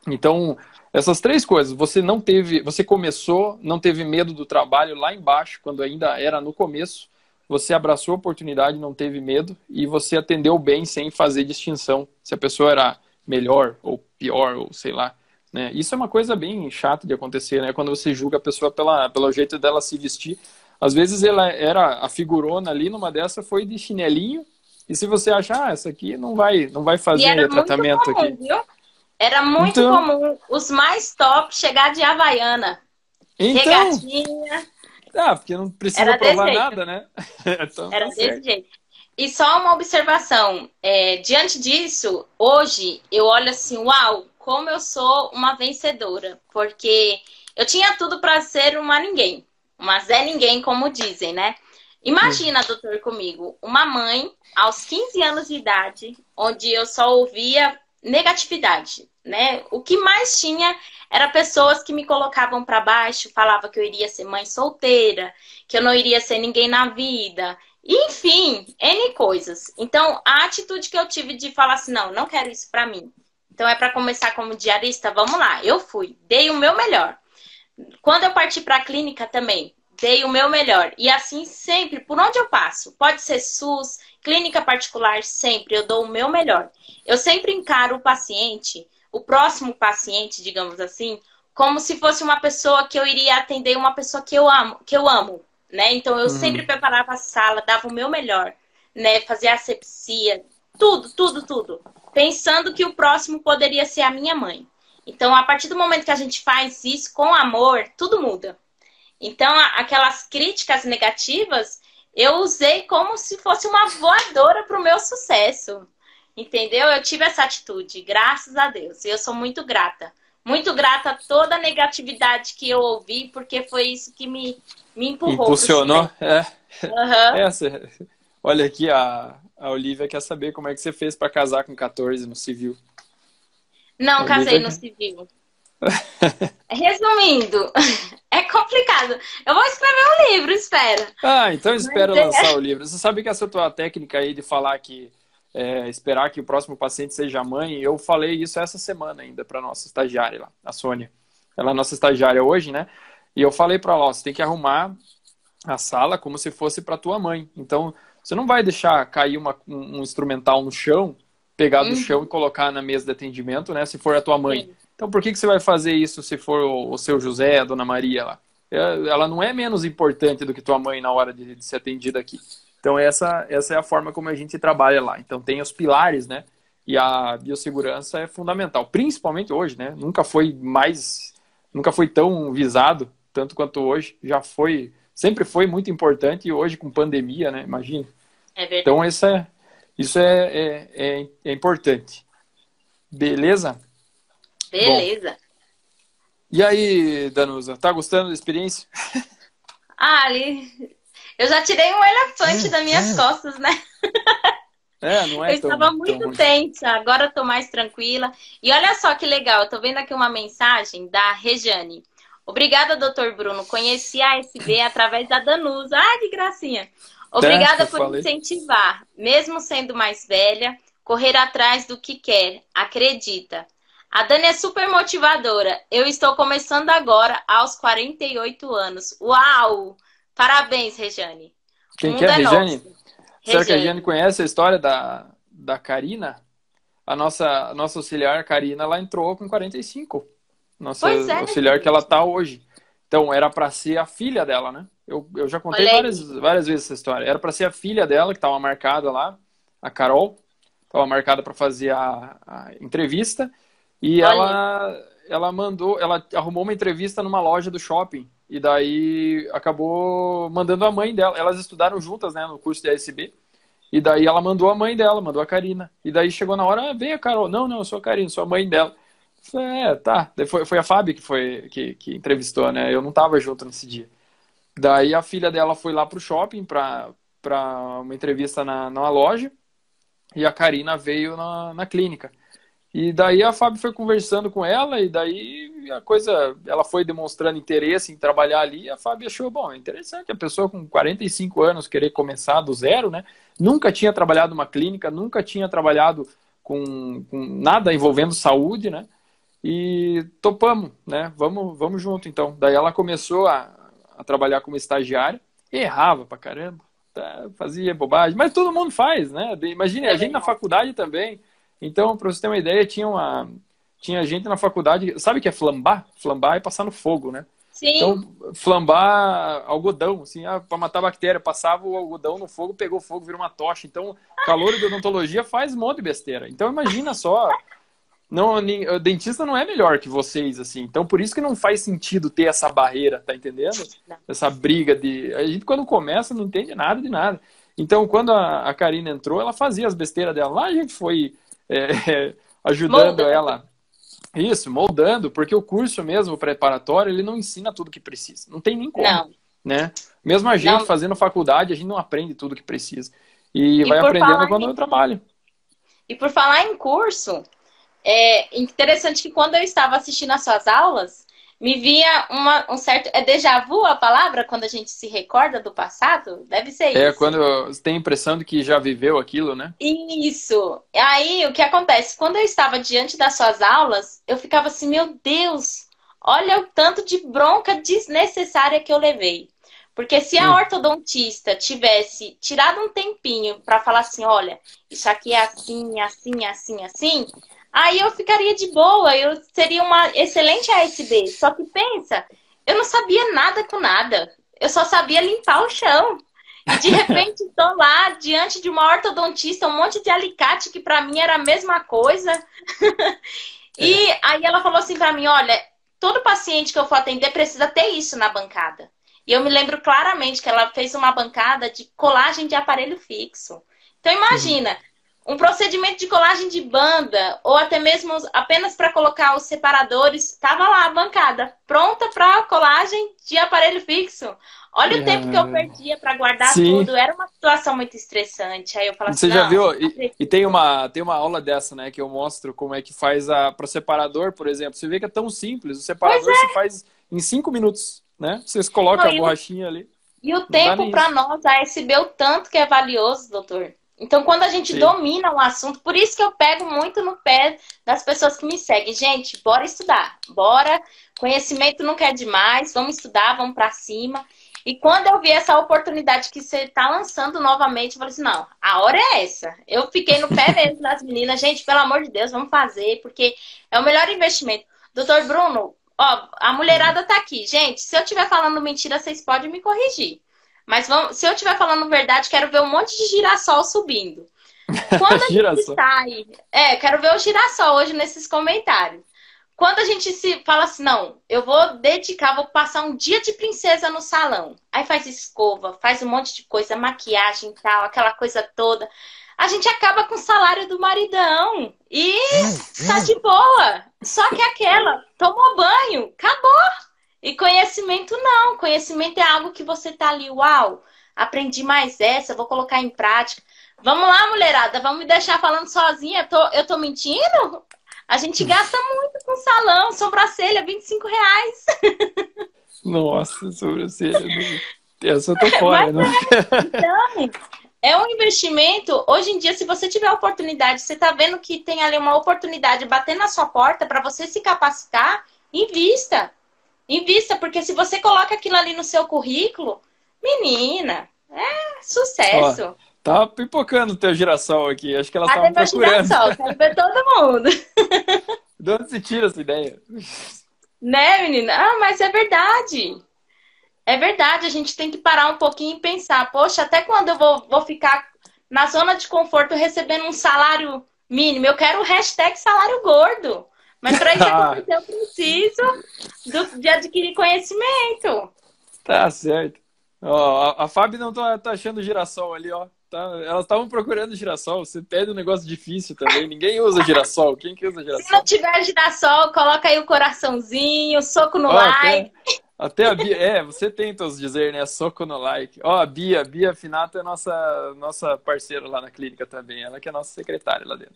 Então, essas três coisas, você não teve, você começou, não teve medo do trabalho lá embaixo, quando ainda era no começo, você abraçou a oportunidade, não teve medo e você atendeu bem sem fazer distinção se a pessoa era melhor ou pior ou sei lá. Né? Isso é uma coisa bem chata de acontecer, né? Quando você julga a pessoa pela, pelo jeito dela se vestir. Às vezes ela era a figurona ali, numa dessa foi de chinelinho, e se você achar, ah, essa aqui não vai, não vai fazer tratamento comum, aqui. Viu? Era muito então... comum os mais top chegar de Havaiana. Então... Regatinha. Ah, porque não precisa Era provar nada, né? então, Era tá desse certo. jeito. E só uma observação. É, diante disso, hoje eu olho assim, uau, como eu sou uma vencedora. Porque eu tinha tudo para ser uma ninguém. Uma Zé Ninguém, como dizem, né? Imagina, doutor, comigo, uma mãe aos 15 anos de idade, onde eu só ouvia negatividade, né? O que mais tinha era pessoas que me colocavam para baixo, falava que eu iria ser mãe solteira, que eu não iria ser ninguém na vida, enfim, N coisas. Então, a atitude que eu tive de falar assim, não, não quero isso para mim. Então, é para começar como diarista, vamos lá. Eu fui, dei o meu melhor. Quando eu parti para a clínica também, dei o meu melhor. E assim sempre, por onde eu passo, pode ser SUS, Clínica particular, sempre eu dou o meu melhor. Eu sempre encaro o paciente, o próximo paciente, digamos assim, como se fosse uma pessoa que eu iria atender uma pessoa que eu amo, que eu amo, né? Então eu uhum. sempre preparava a sala, dava o meu melhor, né? Fazia asepsia, tudo, tudo, tudo, pensando que o próximo poderia ser a minha mãe. Então, a partir do momento que a gente faz isso com amor, tudo muda. Então, aquelas críticas negativas, eu usei como se fosse uma voadora para o meu sucesso. Entendeu? Eu tive essa atitude, graças a Deus. E eu sou muito grata. Muito grata a toda a negatividade que eu ouvi, porque foi isso que me, me empurrou. Impulsionou, é. Uhum. Essa. Olha aqui, a, a Olivia quer saber como é que você fez para casar com 14 no civil. Não, casei no civil. Resumindo, é complicado. Eu vou escrever um livro, espera. Ah, então espera Mas é lançar o livro. Você sabe que essa tua técnica aí de falar que é, esperar que o próximo paciente seja mãe, eu falei isso essa semana ainda para nossa estagiária lá, a Sônia. Ela é nossa estagiária hoje, né? E eu falei para ela, ó, você tem que arrumar a sala como se fosse para tua mãe. Então, você não vai deixar cair uma, um instrumental no chão, pegar do uhum. chão e colocar na mesa de atendimento, né? Se for a tua mãe. Sim. Então, por que, que você vai fazer isso se for o, o seu José, a dona Maria lá? É, ela não é menos importante do que tua mãe na hora de, de ser atendida aqui. Então, essa, essa é a forma como a gente trabalha lá. Então, tem os pilares, né? E a biossegurança é fundamental, principalmente hoje, né? Nunca foi mais, nunca foi tão visado, tanto quanto hoje. Já foi, sempre foi muito importante e hoje com pandemia, né? Imagina. É então, isso é, isso é, é, é, é importante. Beleza? Beleza. Bom, e aí, Danusa, tá gostando da experiência? Ah, ali eu já tirei um elefante das minhas é. costas, né? É, não é eu tão, estava muito tensa, agora eu tô mais tranquila. E olha só que legal, eu tô vendo aqui uma mensagem da Rejane. Obrigada, doutor Bruno. Conheci a SB através da Danusa. Ah, que gracinha. Obrigada é, por falei. incentivar, mesmo sendo mais velha, correr atrás do que quer. Acredita. A Dani é super motivadora. Eu estou começando agora, aos 48 anos. Uau! Parabéns, Rejane. Quem que é, é Rejane? Será que a Rejane conhece a história da, da Karina? A nossa, a nossa auxiliar Karina, ela entrou com 45. Nossa é, auxiliar que ela tá hoje. Então, era para ser a filha dela, né? Eu, eu já contei várias, várias vezes essa história. Era para ser a filha dela, que estava marcada lá, a Carol. Estava marcada para fazer a, a, entrevista. E ela, ela mandou, ela arrumou uma entrevista numa loja do shopping. E daí acabou mandando a mãe dela. Elas estudaram juntas, né, no curso de ASB. E daí ela mandou a mãe dela, mandou a Karina. E daí chegou na hora, ah, vem a Carol. Não, não, eu sou a Karina, sou a mãe dela. falei, é, tá. Foi, foi a Fábio que, foi, que, que entrevistou, né? Eu não tava junto nesse dia. Daí a filha dela foi lá pro shopping pra, pra uma entrevista na, na loja. E a Karina veio na, na clínica. E daí a Fábio foi conversando com ela, e daí a coisa, ela foi demonstrando interesse em trabalhar ali, e a Fábio achou, bom, é interessante, a pessoa com 45 anos querer começar do zero, né? Nunca tinha trabalhado uma clínica, nunca tinha trabalhado com, com nada envolvendo saúde, né? E topamos, né? Vamos, vamos junto, então. Daí ela começou a, a trabalhar como estagiária, errava pra caramba, tá, fazia bobagem, mas todo mundo faz, né? Imagine, a gente na faculdade também então, para você ter uma ideia, tinha uma tinha gente na faculdade, sabe o que é flambar? Flambar é passar no fogo, né? Sim. Então, flambar algodão, assim, ah, para matar bactéria, passava o algodão no fogo, pegou fogo, virou uma tocha. Então, calor de odontologia faz um monte de besteira. Então, imagina só, não, o dentista não é melhor que vocês, assim. Então, por isso que não faz sentido ter essa barreira, tá entendendo? Essa briga de. A gente, quando começa, não entende nada de nada. Então, quando a, a Karina entrou, ela fazia as besteiras dela. Lá a gente foi é, ajudando moldando. ela. Isso, moldando, porque o curso mesmo preparatório, ele não ensina tudo que precisa. Não tem nem como. Não. Né? Mesmo a gente não. fazendo faculdade, a gente não aprende tudo que precisa. E, e vai aprendendo quando em... eu trabalho. E por falar em curso, é interessante que quando eu estava assistindo as suas aulas, me vinha uma, um certo. É déjà vu a palavra quando a gente se recorda do passado? Deve ser é, isso. É, quando você tem a impressão de que já viveu aquilo, né? Isso. Aí o que acontece? Quando eu estava diante das suas aulas, eu ficava assim, meu Deus, olha o tanto de bronca desnecessária que eu levei. Porque se a ortodontista tivesse tirado um tempinho para falar assim, olha, isso aqui é assim, assim, assim, assim, Aí eu ficaria de boa, eu seria uma excelente ASB. Só que pensa, eu não sabia nada com nada. Eu só sabia limpar o chão. E de repente estou lá diante de uma ortodontista, um monte de alicate que para mim era a mesma coisa. e é. aí ela falou assim para mim, olha, todo paciente que eu for atender precisa ter isso na bancada. E eu me lembro claramente que ela fez uma bancada de colagem de aparelho fixo. Então imagina, uhum um procedimento de colagem de banda, ou até mesmo apenas para colocar os separadores, estava lá a bancada, pronta para colagem de aparelho fixo. Olha é... o tempo que eu perdia para guardar Sim. tudo. Era uma situação muito estressante. Aí eu falava Você assim, já viu? E, e, tem, uma, tem uma aula dessa, né? Que eu mostro como é que faz a para separador, por exemplo. Você vê que é tão simples. O separador é. você faz em cinco minutos, né? Vocês colocam Não, a borrachinha ali. E o tempo para nós, a SB, o tanto que é valioso, doutor. Então, quando a gente Sim. domina o assunto, por isso que eu pego muito no pé das pessoas que me seguem. Gente, bora estudar, bora. Conhecimento não quer demais, vamos estudar, vamos para cima. E quando eu vi essa oportunidade que você está lançando novamente, eu falei assim: não, a hora é essa. Eu fiquei no pé mesmo das meninas, gente, pelo amor de Deus, vamos fazer, porque é o melhor investimento. Doutor Bruno, ó, a mulherada tá aqui. Gente, se eu estiver falando mentira, vocês podem me corrigir. Mas vamos, se eu estiver falando verdade, quero ver um monte de girassol subindo. Quando a gente sai. É, quero ver o girassol hoje nesses comentários. Quando a gente se fala assim, não, eu vou dedicar, vou passar um dia de princesa no salão. Aí faz escova, faz um monte de coisa, maquiagem e tal, aquela coisa toda. A gente acaba com o salário do maridão e tá de boa. Só que aquela, tomou banho, acabou. E conhecimento não. Conhecimento é algo que você tá ali, uau, aprendi mais essa, vou colocar em prática. Vamos lá, mulherada, vamos me deixar falando sozinha. Eu tô, eu tô mentindo? A gente gasta muito com salão, sobrancelha, 25 reais. Nossa, sobrancelha. Essa eu tô fora, né? É, então, é um investimento. Hoje em dia, se você tiver oportunidade, você tá vendo que tem ali uma oportunidade bater na sua porta para você se capacitar, invista. Invista, porque se você coloca aquilo ali no seu currículo, menina, é sucesso. Ó, tá pipocando teu girassol aqui. Acho que ela tá procurando. Girassol, quero ver todo mundo. De onde se tira essa ideia? Né, menina? Ah, mas é verdade. É verdade, a gente tem que parar um pouquinho e pensar, poxa, até quando eu vou, vou ficar na zona de conforto recebendo um salário mínimo? Eu quero o hashtag salário gordo. Mas para isso acontecer, eu preciso do, de adquirir conhecimento. Tá certo. Ó, a, a Fábio não tá, tá achando girassol ali, ó. Tá, elas estavam procurando girassol. Você pede um negócio difícil também. Ninguém usa girassol. Quem que usa girassol? Se não tiver girassol, coloca aí o coraçãozinho, soco no ó, like. Até, até a Bia, é, você tenta os dizer, né? Soco no like. Ó, a Bia, Bia Finato é nossa, nossa parceira lá na clínica também. Ela que é nossa secretária lá dentro.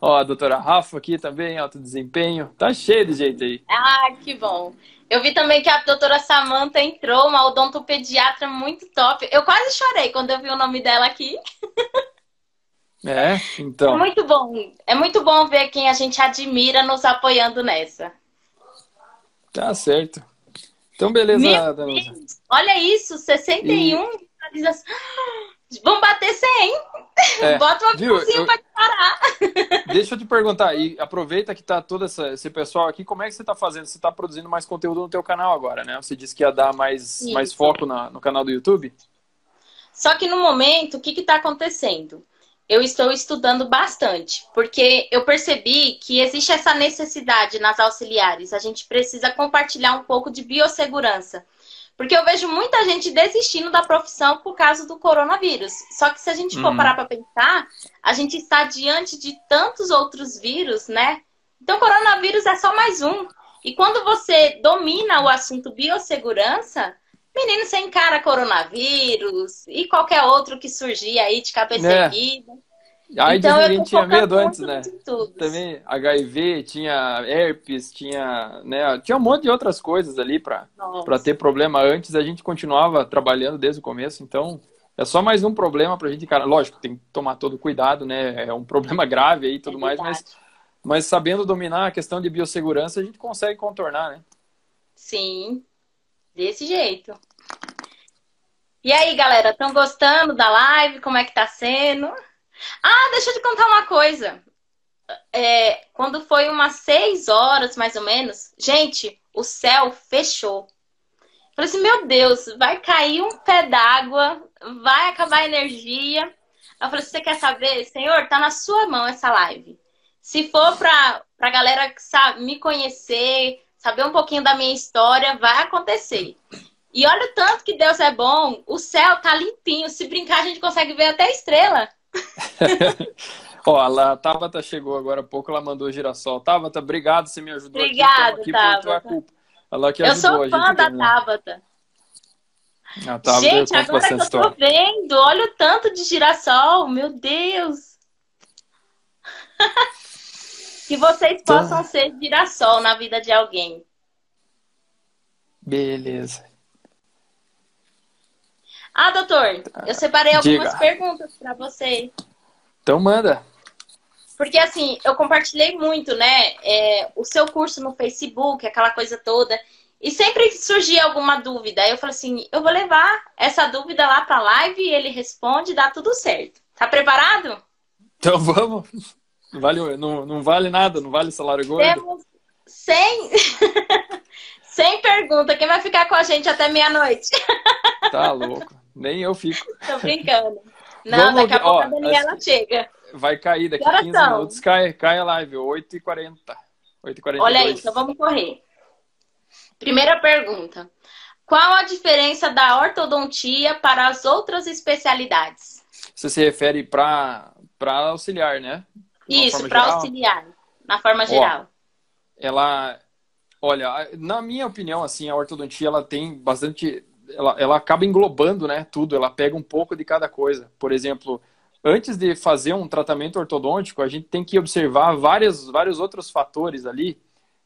Ó, a doutora Rafa aqui também, alto desempenho. Tá cheio de jeito aí. Ah, que bom. Eu vi também que a doutora Samanta entrou, uma odontopediatra muito top. Eu quase chorei quando eu vi o nome dela aqui. É, então. É muito bom. É muito bom ver quem a gente admira nos apoiando nessa. Tá certo. Então, beleza, Danusa. Olha isso, 61 e... Vamos bater 100. É, Bota uma viu, eu... pra parar. Deixa eu te perguntar, e aproveita que tá todo essa, esse pessoal aqui, como é que você tá fazendo? Você tá produzindo mais conteúdo no teu canal agora, né? Você disse que ia dar mais, mais foco na, no canal do YouTube? Só que no momento, o que que tá acontecendo? Eu estou estudando bastante, porque eu percebi que existe essa necessidade nas auxiliares. A gente precisa compartilhar um pouco de biossegurança porque eu vejo muita gente desistindo da profissão por causa do coronavírus. Só que se a gente for uhum. parar para pensar, a gente está diante de tantos outros vírus, né? Então, coronavírus é só mais um. E quando você domina o assunto biossegurança, menino, você encara coronavírus e qualquer outro que surgir aí de cabeça é. erguida. AIDS então, a gente tinha medo antes, né? Também HIV, tinha herpes, tinha, né, tinha um monte de outras coisas ali para ter problema antes. A gente continuava trabalhando desde o começo, então é só mais um problema para a gente, cara. Lógico, tem que tomar todo cuidado, né? É um problema grave aí e tudo é mais, mas, mas sabendo dominar a questão de biossegurança, a gente consegue contornar, né? Sim, desse jeito. E aí, galera, estão gostando da live? Como é que tá sendo? Ah, deixa eu te contar uma coisa. É, quando foi umas seis horas, mais ou menos, gente, o céu fechou. Falei assim, meu Deus, vai cair um pé d'água, vai acabar a energia. Eu falei, você quer saber? Senhor, tá na sua mão essa live. Se for pra, pra galera sabe, me conhecer, saber um pouquinho da minha história, vai acontecer. E olha o tanto que Deus é bom. O céu tá limpinho. Se brincar, a gente consegue ver até estrela. Ó, a Tabata chegou agora há pouco, ela mandou girassol. Tabata, obrigado, você me ajudou Obrigada, aqui. Obrigada, Tabata. culpa. Ela que Eu sou fã da Tabata. A Tabata. Gente, agora que eu história. tô vendo, olha o tanto de girassol, meu Deus. que vocês Então possam ser girassol na vida de alguém. Beleza. Ah, doutor, eu separei algumas Diga. perguntas para você. Então manda. Porque assim, eu compartilhei muito, né? é, o seu curso no Facebook, aquela coisa toda. E sempre surgia alguma dúvida. Aí eu falei assim, eu vou levar essa dúvida lá pra live e ele responde, dá tudo certo. Tá preparado? Então vamos. Não vale, não, não vale nada, não vale salário gordo. Temos 100, 100 perguntas. Quem vai ficar com a gente até meia-noite? Tá louco. Nem eu fico. Tô brincando. Não, Vamos daqui a pouco ó, a Daniela chega. Vai cair daqui horas 15 são? minutos, cai, cai a live, 8h40. 8h42. Olha aí, então vamos correr. Primeira pergunta. Qual a diferença da ortodontia para as outras especialidades? Você se refere para auxiliar, né? Isso, para auxiliar, na forma geral. ela olha na minha opinião assim a ortodontia ela tem bastante ela, ela acaba englobando né tudo ela pega um pouco de cada coisa. Por exemplo antes de fazer um tratamento ortodôntico a gente tem que observar várias, vários outros fatores ali.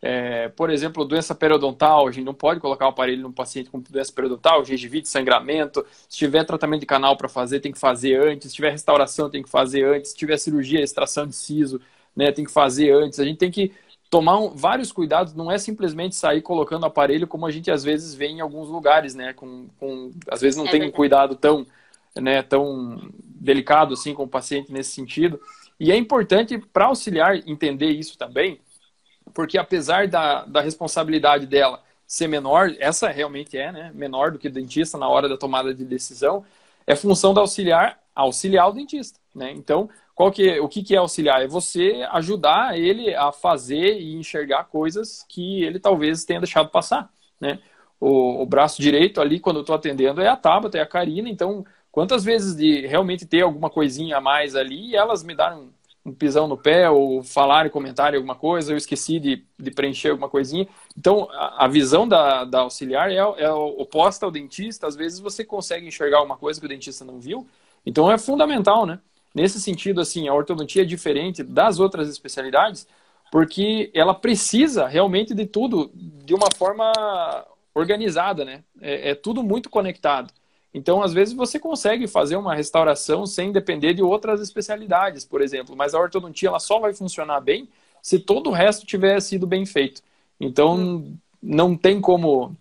É, por exemplo doença periodontal a gente não pode colocar o aparelho no paciente com doença periodontal gengivite sangramento. Se tiver tratamento de canal para fazer tem que fazer antes. Se tiver restauração tem que fazer antes. Se tiver cirurgia extração de siso né tem que fazer antes. A gente tem que tomar um, vários cuidados, não é simplesmente sair colocando aparelho como a gente às vezes vê em alguns lugares, né? Com, com às vezes não É tem um verdade. cuidado tão, né, tão delicado assim com o paciente nesse sentido. E é importante para auxiliar entender isso também, porque apesar da, da responsabilidade dela ser menor, essa realmente é, né? Menor do que o dentista na hora da tomada de decisão, é função da auxiliar auxiliar o dentista, né? Então, qual que o que, que é auxiliar? É você ajudar ele a fazer e enxergar coisas que ele talvez tenha deixado passar, né? O, o braço direito ali, quando eu estou atendendo, é a Tabata, é a Karina, então quantas vezes de realmente ter alguma coisinha a mais ali e elas me darem um, um pisão no pé ou falarem, comentarem alguma coisa, eu esqueci de, de preencher alguma coisinha. Então, a, a visão da, da auxiliar é, é oposta ao dentista, às vezes você consegue enxergar uma coisa que o dentista não viu, então é fundamental, né? Nesse sentido, assim, a ortodontia é diferente das outras especialidades, porque ela precisa realmente de tudo de uma forma organizada, né? É, é, tudo muito conectado. Então, às vezes, você consegue fazer uma restauração sem depender de outras especialidades, por exemplo, mas a ortodontia ela só vai funcionar bem se todo o resto tiver sido bem feito. Então, não tem como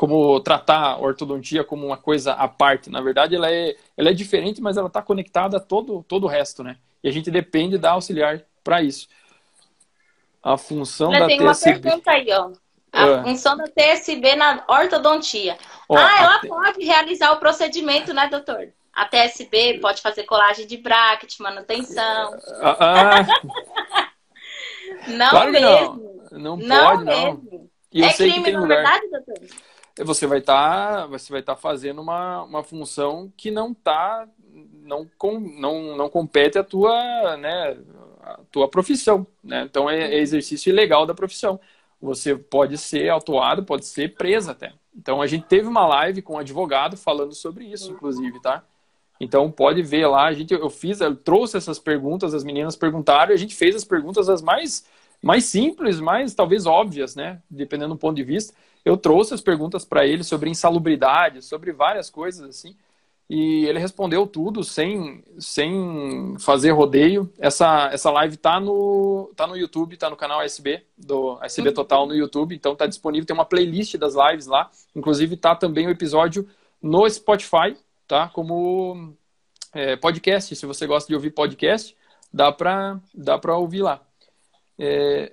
como tratar a ortodontia como uma coisa à parte. Na verdade, ela é, ela é diferente, mas ela está conectada a todo, todo o resto, né? E a gente depende da auxiliar para isso. A função Eu da tem TSB... uma pergunta aí, ó. A Ah. função da TSB na ortodontia. Ó, ah, ela a T- pode realizar o procedimento, né, doutor? A TSB pode fazer colagem de bracket, manutenção. Ah, ah, Não claro mesmo. não. Não pode, não. é crime, não é lugar. verdade, doutor? Você vai estar, você vai estar fazendo uma, uma função que não tá, não, com, não, não compete a tua, né, a tua profissão, né? Então é, é exercício ilegal da profissão. Você pode ser autuado, pode ser preso até. Então a gente teve uma live com um advogado falando sobre isso, inclusive, tá? Então pode ver lá, a gente, eu fiz, eu trouxe essas perguntas, as meninas perguntaram, a gente fez as perguntas as mais, mais simples, mais talvez óbvias, né? Dependendo do ponto de vista. Eu trouxe as perguntas para ele sobre insalubridade, sobre várias coisas assim, e ele respondeu tudo sem, sem fazer rodeio. Essa, essa live tá no, tá no YouTube, tá no canal SB, do SB Total no YouTube, então tá disponível, tem uma playlist das lives lá, inclusive tá também o episódio no Spotify, tá? Como é, podcast, se você gosta de ouvir podcast, dá para dá pra ouvir lá. É,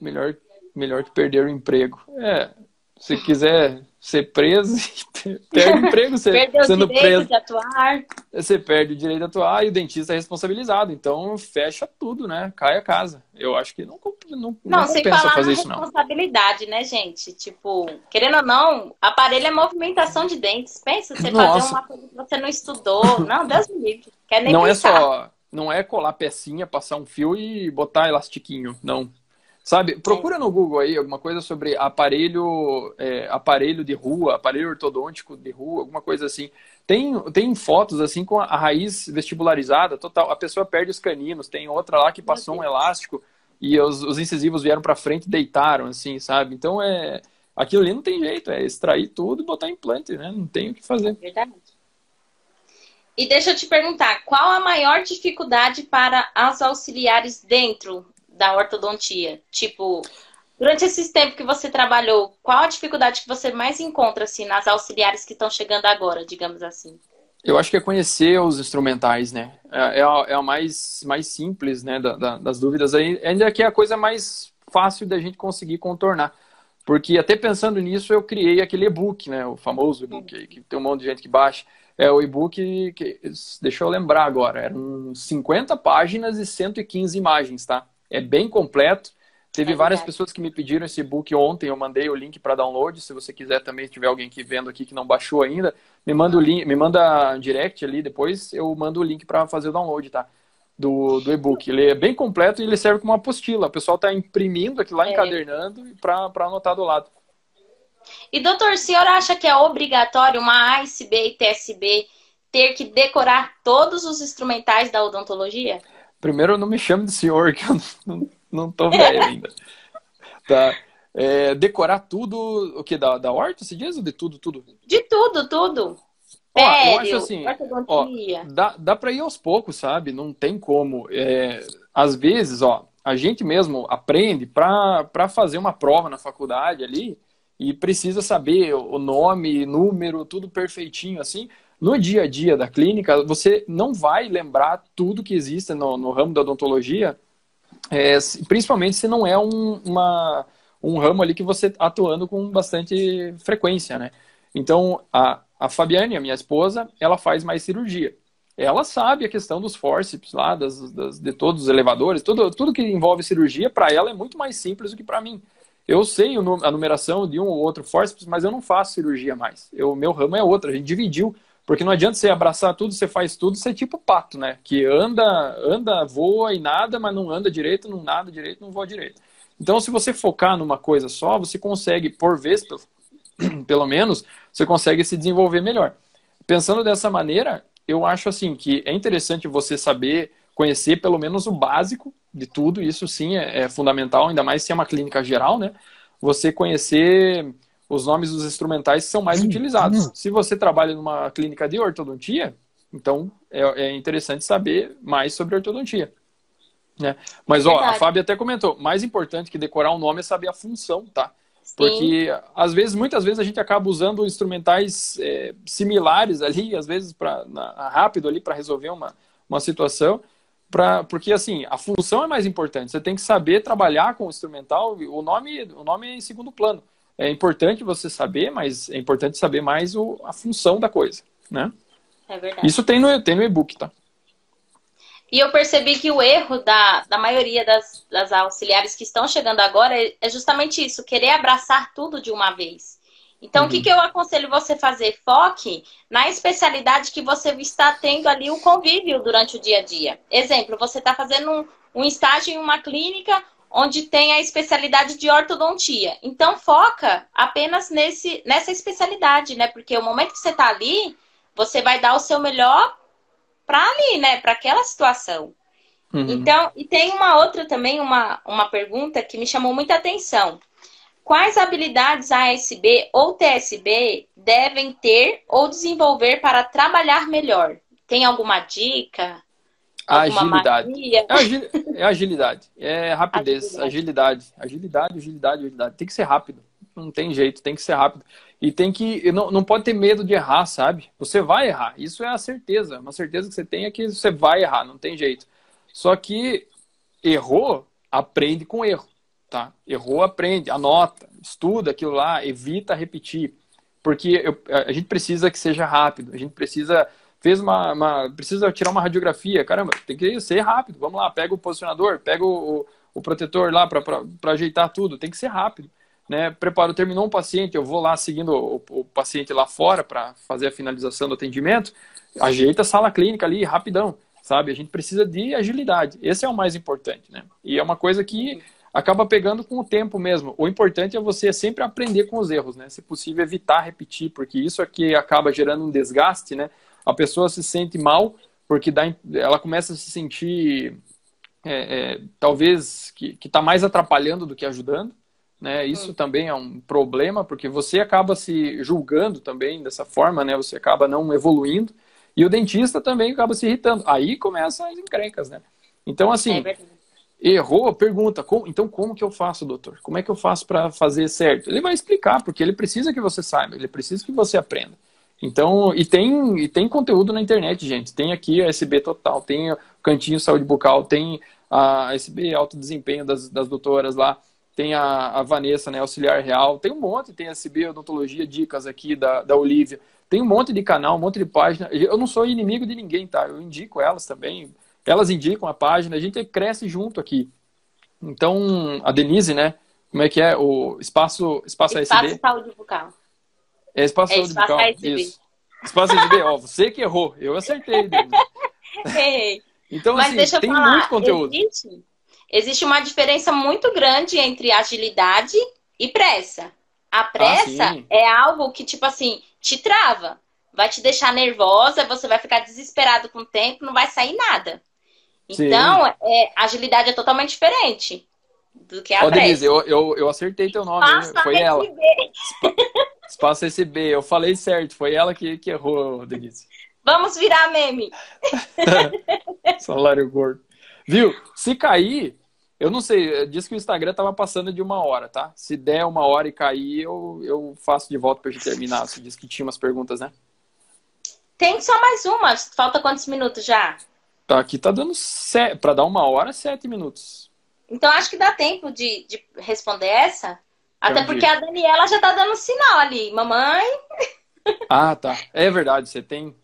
melhor, melhor que perder o emprego. É, Se quiser ser preso, perde emprego você, Perdeu sendo o direito preso. de atuar. Você perde o direito de atuar e o dentista é responsabilizado. Então fecha tudo, né? Cai a casa. Eu acho que não, não, não, Não, sem falar fazer na isso, não. responsabilidade, né, gente? Tipo, querendo ou não, aparelho é movimentação de dentes. Pensa, você Nossa. fazer uma coisa que você não estudou. Não, Deus me livre. Quer nem Não é pensar. só. Não é colar pecinha, passar um fio e botar elastiquinho. Não. Sabe, procura no Google aí alguma coisa sobre aparelho, é, aparelho de rua, aparelho ortodôntico de rua, alguma coisa assim. Tem, tem fotos assim com a raiz vestibularizada, total. A pessoa perde os caninos. Tem outra lá que passou um elástico e os, os incisivos vieram para frente e deitaram, assim, sabe? Então é. Aquilo ali não tem jeito, é extrair tudo e botar implante, né? Não tem o que fazer. Verdade. E deixa eu te perguntar, qual a maior dificuldade para as auxiliares dentro da ortodontia? Tipo, durante esses tempos que você trabalhou, qual a dificuldade que você mais encontra assim nas auxiliares que estão chegando agora, digamos assim? Eu acho que é conhecer os instrumentais, né? É, é, a, é a mais, mais simples, né, da, da, das dúvidas. Ainda que é a coisa mais fácil da gente conseguir contornar. Porque até pensando nisso, eu criei aquele e-book, né? O famoso e-book que tem um monte de gente que baixa. É o e-book que, deixa eu lembrar agora, eram 50 páginas e 115 imagens, tá? É bem completo. Teve É várias pessoas que me pediram esse e-book ontem, eu mandei o link para download. Se você quiser também, se tiver alguém que vendo aqui que não baixou ainda, me manda o link, me manda direct ali depois, eu mando o link para fazer o download, tá? Do, do e-book. Ele é bem completo e ele serve como uma apostila. O pessoal tá imprimindo aqui lá, É. encadernando para anotar do lado. E doutor, o senhor acha que é obrigatório uma ASB e TSB ter que decorar todos os instrumentais da odontologia? Primeiro, não me chame de senhor, que eu não, não tô velho ainda. Tá. É, decorar tudo, o que? Da, da horta, se diz? Ou de tudo, tudo? De tudo, tudo. Ó, eu Pério, acho assim, ortodontia. Dá, dá pra ir aos poucos, sabe? Não tem como. É, às vezes, ó, a gente mesmo aprende pra, pra fazer uma prova na faculdade ali e precisa saber o nome, número, tudo perfeitinho, assim. No dia a dia da clínica, você não vai lembrar tudo que existe no, no ramo da odontologia, é, principalmente se não é um, uma, um ramo ali que você tá atuando com bastante frequência, né? Então, a, a Fabiane, a minha esposa, ela faz mais cirurgia. Ela sabe a questão dos forceps lá, das, das- de todos os elevadores, tudo, tudo que envolve cirurgia, para ela é muito mais simples do que para mim. Eu sei a numeração de um ou outro forceps, mas eu não faço cirurgia mais. O meu ramo é outro, a gente dividiu. Porque não adianta você abraçar tudo, você faz tudo, você é tipo pato, né? Que anda, anda, voa e nada, mas não anda direito, não nada direito, não voa direito. Então, se você focar numa coisa só, você consegue, por vez, pelo- menos, você consegue se desenvolver melhor. Pensando dessa maneira, eu acho assim que é interessante você saber conhecer pelo menos o básico de tudo, isso sim é, é fundamental, ainda mais se é uma clínica geral, né? Você conhecer os nomes dos instrumentais são mais utilizados. Se você trabalha numa clínica de ortodontia, então é, é interessante saber mais sobre ortodontia. Né? Mas ó, a. Fábia até comentou, mais importante que decorar o nome é saber a função, tá? Sim. Porque às vezes, muitas vezes a gente acaba usando instrumentais é, similares ali, às vezes para rápido ali para resolver uma, uma situação, pra, porque assim a função é mais importante. Você tem que saber trabalhar com o instrumental. O nome, o nome é em segundo plano. É importante você saber, mas é importante saber mais o, a função da coisa, né? É verdade. Isso tem no, tem no e-book, tá? E eu percebi que o erro da, da maioria das, das auxiliares que estão chegando agora é, é justamente isso, querer abraçar tudo de uma vez. Então, o que, Uhum. que eu aconselho você fazer? Foque na especialidade que você está tendo ali o convívio durante o dia a dia. Exemplo, você está fazendo um, um estágio em uma clínica onde tem a especialidade de ortodontia. Então, foca apenas nesse, nessa especialidade, né? Porque o momento que você está ali, você vai dar o seu melhor para ali, né? Para aquela situação. Uhum. Então, e tem uma outra também, uma, uma pergunta que me chamou muita atenção. Quais habilidades a ASB ou TSB devem ter ou desenvolver para trabalhar melhor? Tem alguma dica? Agilidade. É, agil- é agilidade, é rapidez, agilidade. agilidade, agilidade, agilidade. Tem que ser rápido, não tem jeito, tem que ser rápido. E tem que, não, não pode ter medo de errar, sabe? Você vai errar, isso é a certeza. Uma certeza que você tem é que você vai errar, não tem jeito. Só que errou, aprende com erro. tá? Errou, aprende, anota, estuda aquilo lá, evita repetir. Porque eu, a gente precisa que seja rápido, a gente precisa fez uma, uma, precisa tirar uma radiografia, caramba, tem que ser rápido. Vamos lá, pega o posicionador, pega o, o, protetor lá para ajeitar tudo, tem que ser rápido. Né? Preparo, terminou um paciente, eu vou lá seguindo o, o paciente lá fora para fazer a finalização do atendimento, ajeita a sala clínica ali rapidão, sabe? A gente precisa de agilidade. Esse é o mais importante, né? E é uma coisa que acaba pegando com o tempo mesmo. O importante é você sempre aprender com os erros, né? Se possível, evitar repetir, porque isso aqui acaba gerando um desgaste, né? A pessoa se sente mal porque dá, ela começa a se sentir é, é, talvez que está mais atrapalhando do que ajudando. Né? Isso também é um problema, porque você acaba se julgando também dessa forma, né? Você acaba não evoluindo. E o dentista também acaba se irritando. Aí começam as encrencas, né? Então, assim, é errou, pergunta, como, então como que eu faço, doutor? Como é que eu faço para fazer certo? Ele vai explicar, porque ele precisa que você saiba, ele precisa que você aprenda. Então, e tem, e tem conteúdo na internet, gente. Tem aqui a SB Total, tem o Cantinho Saúde Bucal, tem a SB Alto Desempenho das, das doutoras lá tem a, a Vanessa, né, auxiliar real, tem um monte, tem a CB Odontologia Dicas aqui da, da Olivia, tem um monte de canal, um monte de página. Eu não sou inimigo de ninguém, tá? Eu indico elas também, elas indicam a página, a gente cresce junto aqui. Então, a Denise, né, como é que é o espaço espaço, espaço ASB? Saúde Bucal. É espaço é, espaço Bucal, isso. Espaço ASB, ó, você que errou, eu acertei. então, Mas assim, tem falar, muito conteúdo. Existe existe uma diferença muito grande entre agilidade e pressa. A pressa ah, é algo que, tipo assim, te trava. Vai te deixar nervosa, você vai ficar desesperado com o tempo, não vai sair nada. Então, é, agilidade é totalmente diferente do que a Ó. Denise, eu, eu, eu acertei teu nome, Espaço foi ela. Espaço SB, eu falei certo, foi ela que, que errou, Denise. Vamos virar meme. Salário gordo. Viu? Se cair, eu não sei, diz que o Instagram tava passando de uma hora, tá? Se der uma hora e cair, eu, eu faço de volta pra gente terminar. Você disse que tinha umas perguntas, né? Tem só mais uma. Falta quantos minutos já? Tá, aqui tá dando sete, pra dar uma hora, sete minutos. Então acho que dá tempo de, de responder essa. Até porque a Daniela já tá dando sinal ali. Mamãe. Ah, tá. É verdade, você tem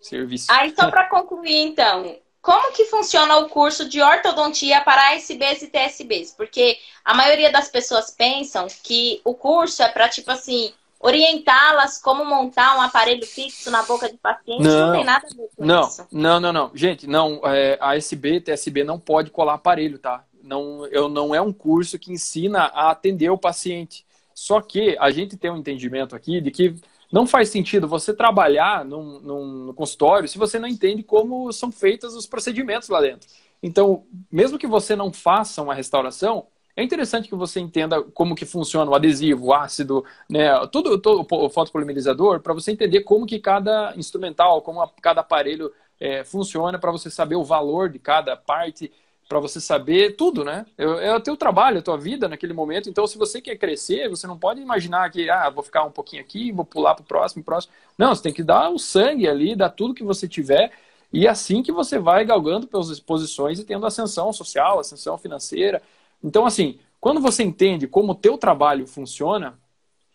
serviço. Aí, só para concluir, então, como que funciona o curso de ortodontia para ASBs e TSBs? Porque a maioria das pessoas pensam que o curso é para, tipo assim, orientá-las como montar um aparelho fixo na boca de paciente. Não, não tem nada a ver com não, isso. Não, não, não. Gente, não, é, a TSB não pode colar aparelho, tá? Não, eu, não é um curso que ensina a atender o paciente. Só que a gente tem um entendimento aqui de que não faz sentido você trabalhar num, num consultório se você não entende como são feitos os procedimentos lá dentro. Então, mesmo que você não faça uma restauração, é interessante que você entenda como que funciona o adesivo, o ácido, né, tudo, todo o fotopolimerizador, para você entender como que cada instrumental, como a, cada aparelho é, funciona, para você saber o valor de cada parte para você saber tudo, né? É o teu trabalho, a tua vida naquele momento. Então, se você quer crescer, você não pode imaginar que, ah, vou ficar um pouquinho aqui, vou pular para o próximo, próximo. Não, você tem que dar o sangue ali, dar tudo que você tiver. E é assim que você vai galgando pelas posições e tendo ascensão social, ascensão financeira. Então, assim, quando você entende como o teu trabalho funciona,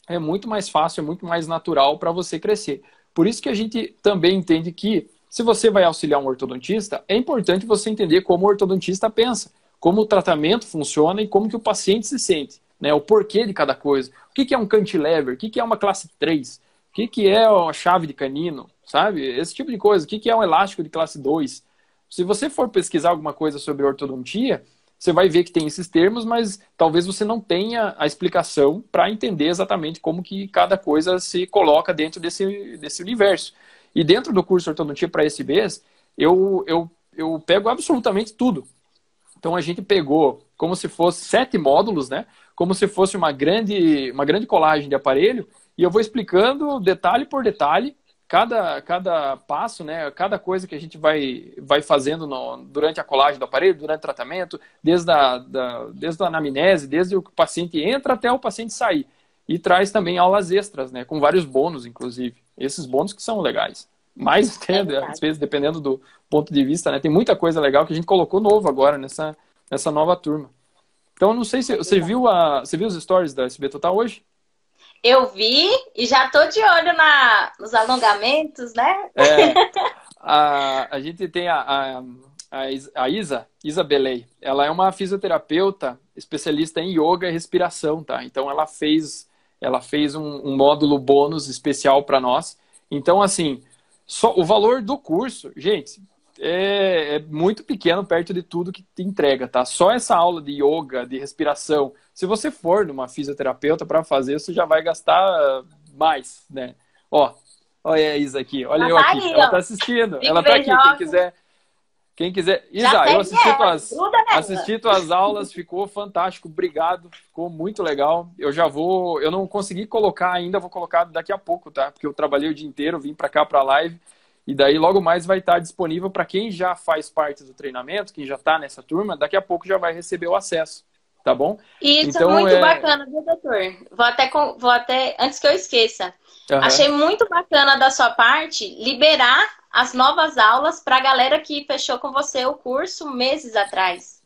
é muito mais fácil, é muito mais natural para você crescer. Por isso que a gente também entende que se você vai auxiliar um ortodontista, é importante você entender como o ortodontista pensa, como o tratamento funciona e como que o paciente se sente, né? O porquê de cada coisa. O que, que é um cantilever? O que, que é uma classe 3? O que, que é uma chave de canino? Sabe? Esse tipo de coisa. O que, que é um elástico de classe 2? Se você for pesquisar alguma coisa sobre ortodontia, você vai ver que tem esses termos, mas talvez você não tenha a explicação para entender exatamente como que cada coisa se coloca dentro desse, desse universo. E dentro do curso Ortodontia para SBs, eu, eu, eu pego absolutamente tudo. Então a gente pegou como se fosse sete módulos, né? Como se fosse uma grande, uma grande colagem de aparelho, e eu vou explicando detalhe por detalhe cada, cada passo, né? Cada coisa que a gente vai, vai fazendo no, durante a colagem do aparelho, durante o tratamento, desde a, da, desde a anamnese, desde o paciente entra até o paciente sair. E traz também aulas extras, né? Com vários bônus, inclusive. Esses bônus que são legais. Mais até, é às vezes, dependendo do ponto de vista, né? Tem muita coisa legal que a gente colocou novo agora nessa, nessa nova turma. Então, não sei se você viu, a, você viu os stories da SB Total hoje? Eu vi e já tô de olho na, nos alongamentos, né? É, a, a gente tem a, a, a Isa, Isa Belei. Ela é uma fisioterapeuta especialista em yoga e respiração, tá? Então ela fez, ela fez um, um módulo bônus especial para nós. Então, assim, só o valor do curso, gente, é, é, muito pequeno perto de tudo que te entrega, tá? Só essa aula de yoga, de respiração, se você for numa fisioterapeuta para fazer, você já vai gastar mais, né? Ó, olha a Isa aqui, olha ela eu tá aqui, aí, ela tá assistindo, ela tá aqui, quem quiser... Quem quiser. Isa, eu assisti tuas, assisti tuas aulas, ficou fantástico, obrigado, ficou muito legal. Eu já vou, eu não consegui colocar ainda, vou colocar daqui a pouco, tá? Porque eu trabalhei o dia inteiro, vim para cá para live. E daí logo mais vai estar disponível para quem já faz parte do treinamento, quem já está nessa turma, daqui a pouco já vai receber o acesso, tá bom? Isso então, muito é... bacana, viu, doutor? Vou até, vou até, antes que eu esqueça, uhum. achei muito bacana da sua parte liberar as novas aulas para a galera que fechou com você o curso meses atrás.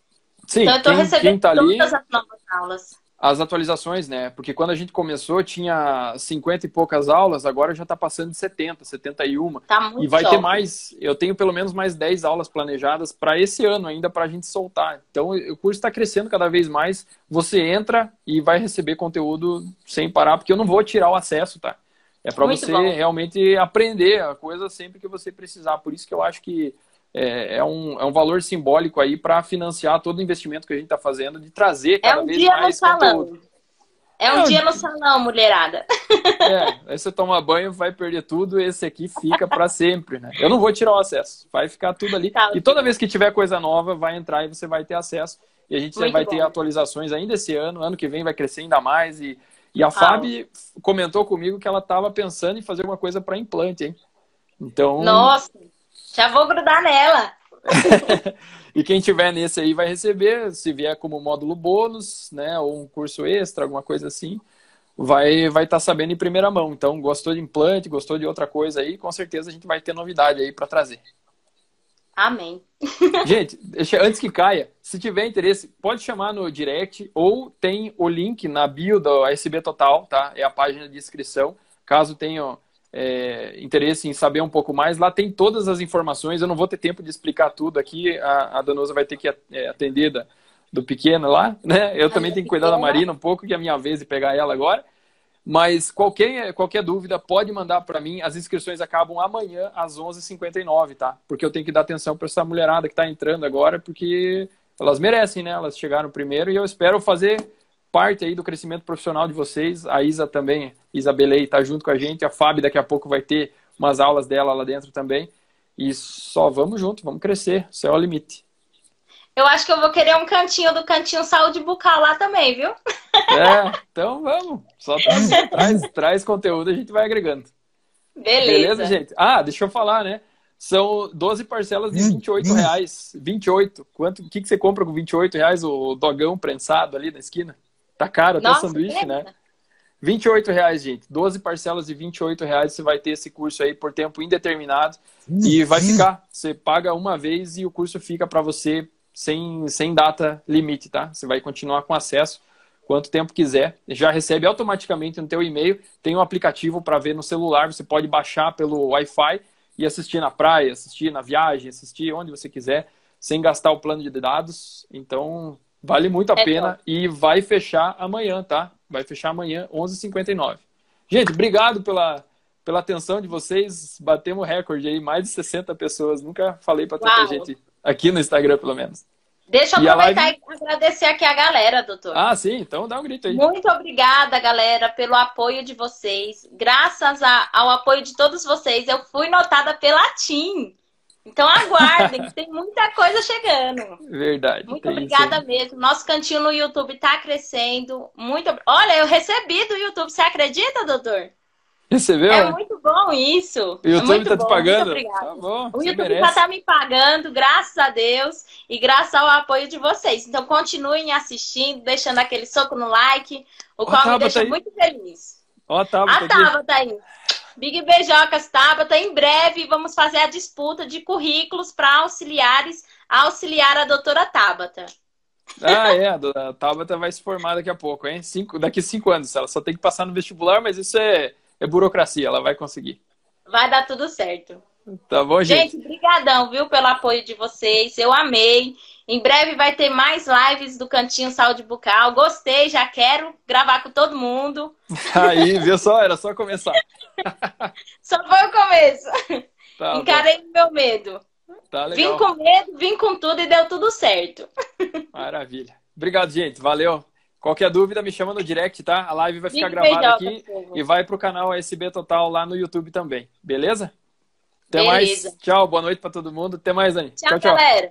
Sim, então eu estou recebendo tá todas ali... as novas aulas as atualizações, né? Porque quando a gente começou tinha 50 e poucas aulas, agora já está passando de 70, 71. Tá muito e vai jovem. ter mais, eu tenho pelo menos mais 10 aulas planejadas para esse ano ainda para a gente soltar. Então o curso está crescendo cada vez mais. Você entra e vai receber conteúdo sem parar, porque eu não vou tirar o acesso, tá? É para você bom. realmente aprender a coisa sempre que você precisar. Por isso que eu acho que é, é, um, é um valor simbólico aí para financiar todo o investimento que a gente está fazendo de trazer cada é um vez dia mais no conteúdo. Salão. É um é, dia no salão, mulherada. É, aí você toma banho, vai perder tudo, esse aqui fica para sempre, né? Eu não vou tirar o acesso, vai ficar tudo ali. Tá, e toda vez que tiver coisa nova, vai entrar e você vai ter acesso. E a gente vai bom. ter atualizações ainda esse ano, ano que vem vai crescer ainda mais. E, e a ah. Fábio comentou comigo que ela estava pensando em fazer uma coisa para implante, hein? Então. Nossa! Já vou grudar nela. e quem tiver nesse aí vai receber, se vier como módulo bônus, né, ou um curso extra, alguma coisa assim, vai vai estar tá sabendo em primeira mão. Então, gostou de implante, gostou de outra coisa aí, com certeza a gente vai ter novidade aí para trazer. Amém. gente, antes que caia, se tiver interesse, pode chamar no direct ou tem o link na bio do SB Total, tá? É a página de inscrição. Caso tenha é, interesse em saber um pouco mais, lá tem todas as informações. Eu não vou ter tempo de explicar tudo aqui. A, a Danosa vai ter que é, atender da, do pequeno lá, né? Eu também tenho que cuidar da Marina um pouco, que é a minha vez de pegar ela agora. Mas qualquer, qualquer dúvida pode mandar para mim. As inscrições acabam amanhã às 11h59, tá? Porque eu tenho que dar atenção para essa mulherada que está entrando agora, porque elas merecem, né? Elas chegaram primeiro e eu espero fazer parte aí do crescimento profissional de vocês. A Isa também, Isa Belei, está junto com a gente. A Fábio daqui a pouco vai ter umas aulas dela lá dentro também. E só vamos junto, vamos crescer. Céu é o limite. Eu acho que eu vou querer um cantinho do cantinho saúde bucal lá também, viu? É, então vamos. Só traz, traz, traz conteúdo, a gente vai agregando. Beleza. Beleza, gente? Ah, deixa eu falar, né? São 12 parcelas de 28 reais. 28. Quanto, o que, que você compra com 28 reais? O dogão prensado ali na esquina? Tá caro até Nossa, sanduíche, né? 28 reais, gente. 12 parcelas de 28 reais. Você vai ter esse curso aí por tempo indeterminado. E vai ficar. Você paga uma vez e o curso fica para você sem, sem data limite, tá? Você vai continuar com acesso quanto tempo quiser. Já recebe automaticamente no teu e-mail. Tem um aplicativo para ver no celular. Você pode baixar pelo Wi-Fi e assistir na praia, assistir na viagem, assistir onde você quiser, sem gastar o plano de dados. Então, Vale muito a é pena bom. e vai fechar amanhã, tá? Vai fechar amanhã, 11h59. Gente, obrigado pela, pela atenção de vocês. Batemos recorde aí, mais de 60 pessoas. Nunca falei para tanta gente aqui no Instagram, pelo menos. Deixa eu e aproveitar live... e agradecer aqui a galera, doutor. Ah, sim, então dá um grito aí. Muito obrigada, galera, pelo apoio de vocês. Graças a, ao apoio de todos vocês, eu fui notada pela TIM. Então aguardem, tem muita coisa chegando. Verdade. Muito obrigada mesmo. Nosso cantinho no YouTube está crescendo. Muito. Olha, eu recebi do YouTube. Você acredita, doutor? Recebeu? É muito bom isso. O YouTube está te pagando? Tá bom, o YouTube já está me pagando, graças a Deus, e graças ao apoio de vocês. Então continuem assistindo, deixando aquele soco no like, o qual me deixa muito feliz. Ó, a Tabata, a Tabata aí. Big Beijocas Tabata, em breve vamos fazer a disputa de currículos para auxiliares auxiliar a doutora Tabata. Ah, é. A Tabata vai se formar daqui a pouco, hein? Cinco, daqui cinco anos. Ela só tem que passar no vestibular, mas isso é, é burocracia. Ela vai conseguir. Vai dar tudo certo. Tá bom, gente? Gente, brigadão, viu, pelo apoio de vocês. Eu amei. Em breve vai ter mais lives do Cantinho Saúde Bucal. Gostei, já quero gravar com todo mundo. Aí, viu só? Era só começar. só foi o começo. Tá Encarei o meu medo. Tá legal. Vim com medo, vim com tudo e deu tudo certo. Maravilha. Obrigado, gente. Valeu. Qualquer dúvida, me chama no direct, tá? A live vai ficar gravada aqui e vai pro canal SB Total lá no YouTube também. Beleza? Até Beleza. mais. Tchau, boa noite para todo mundo. Até mais, Dani. Tchau, tchau. galera.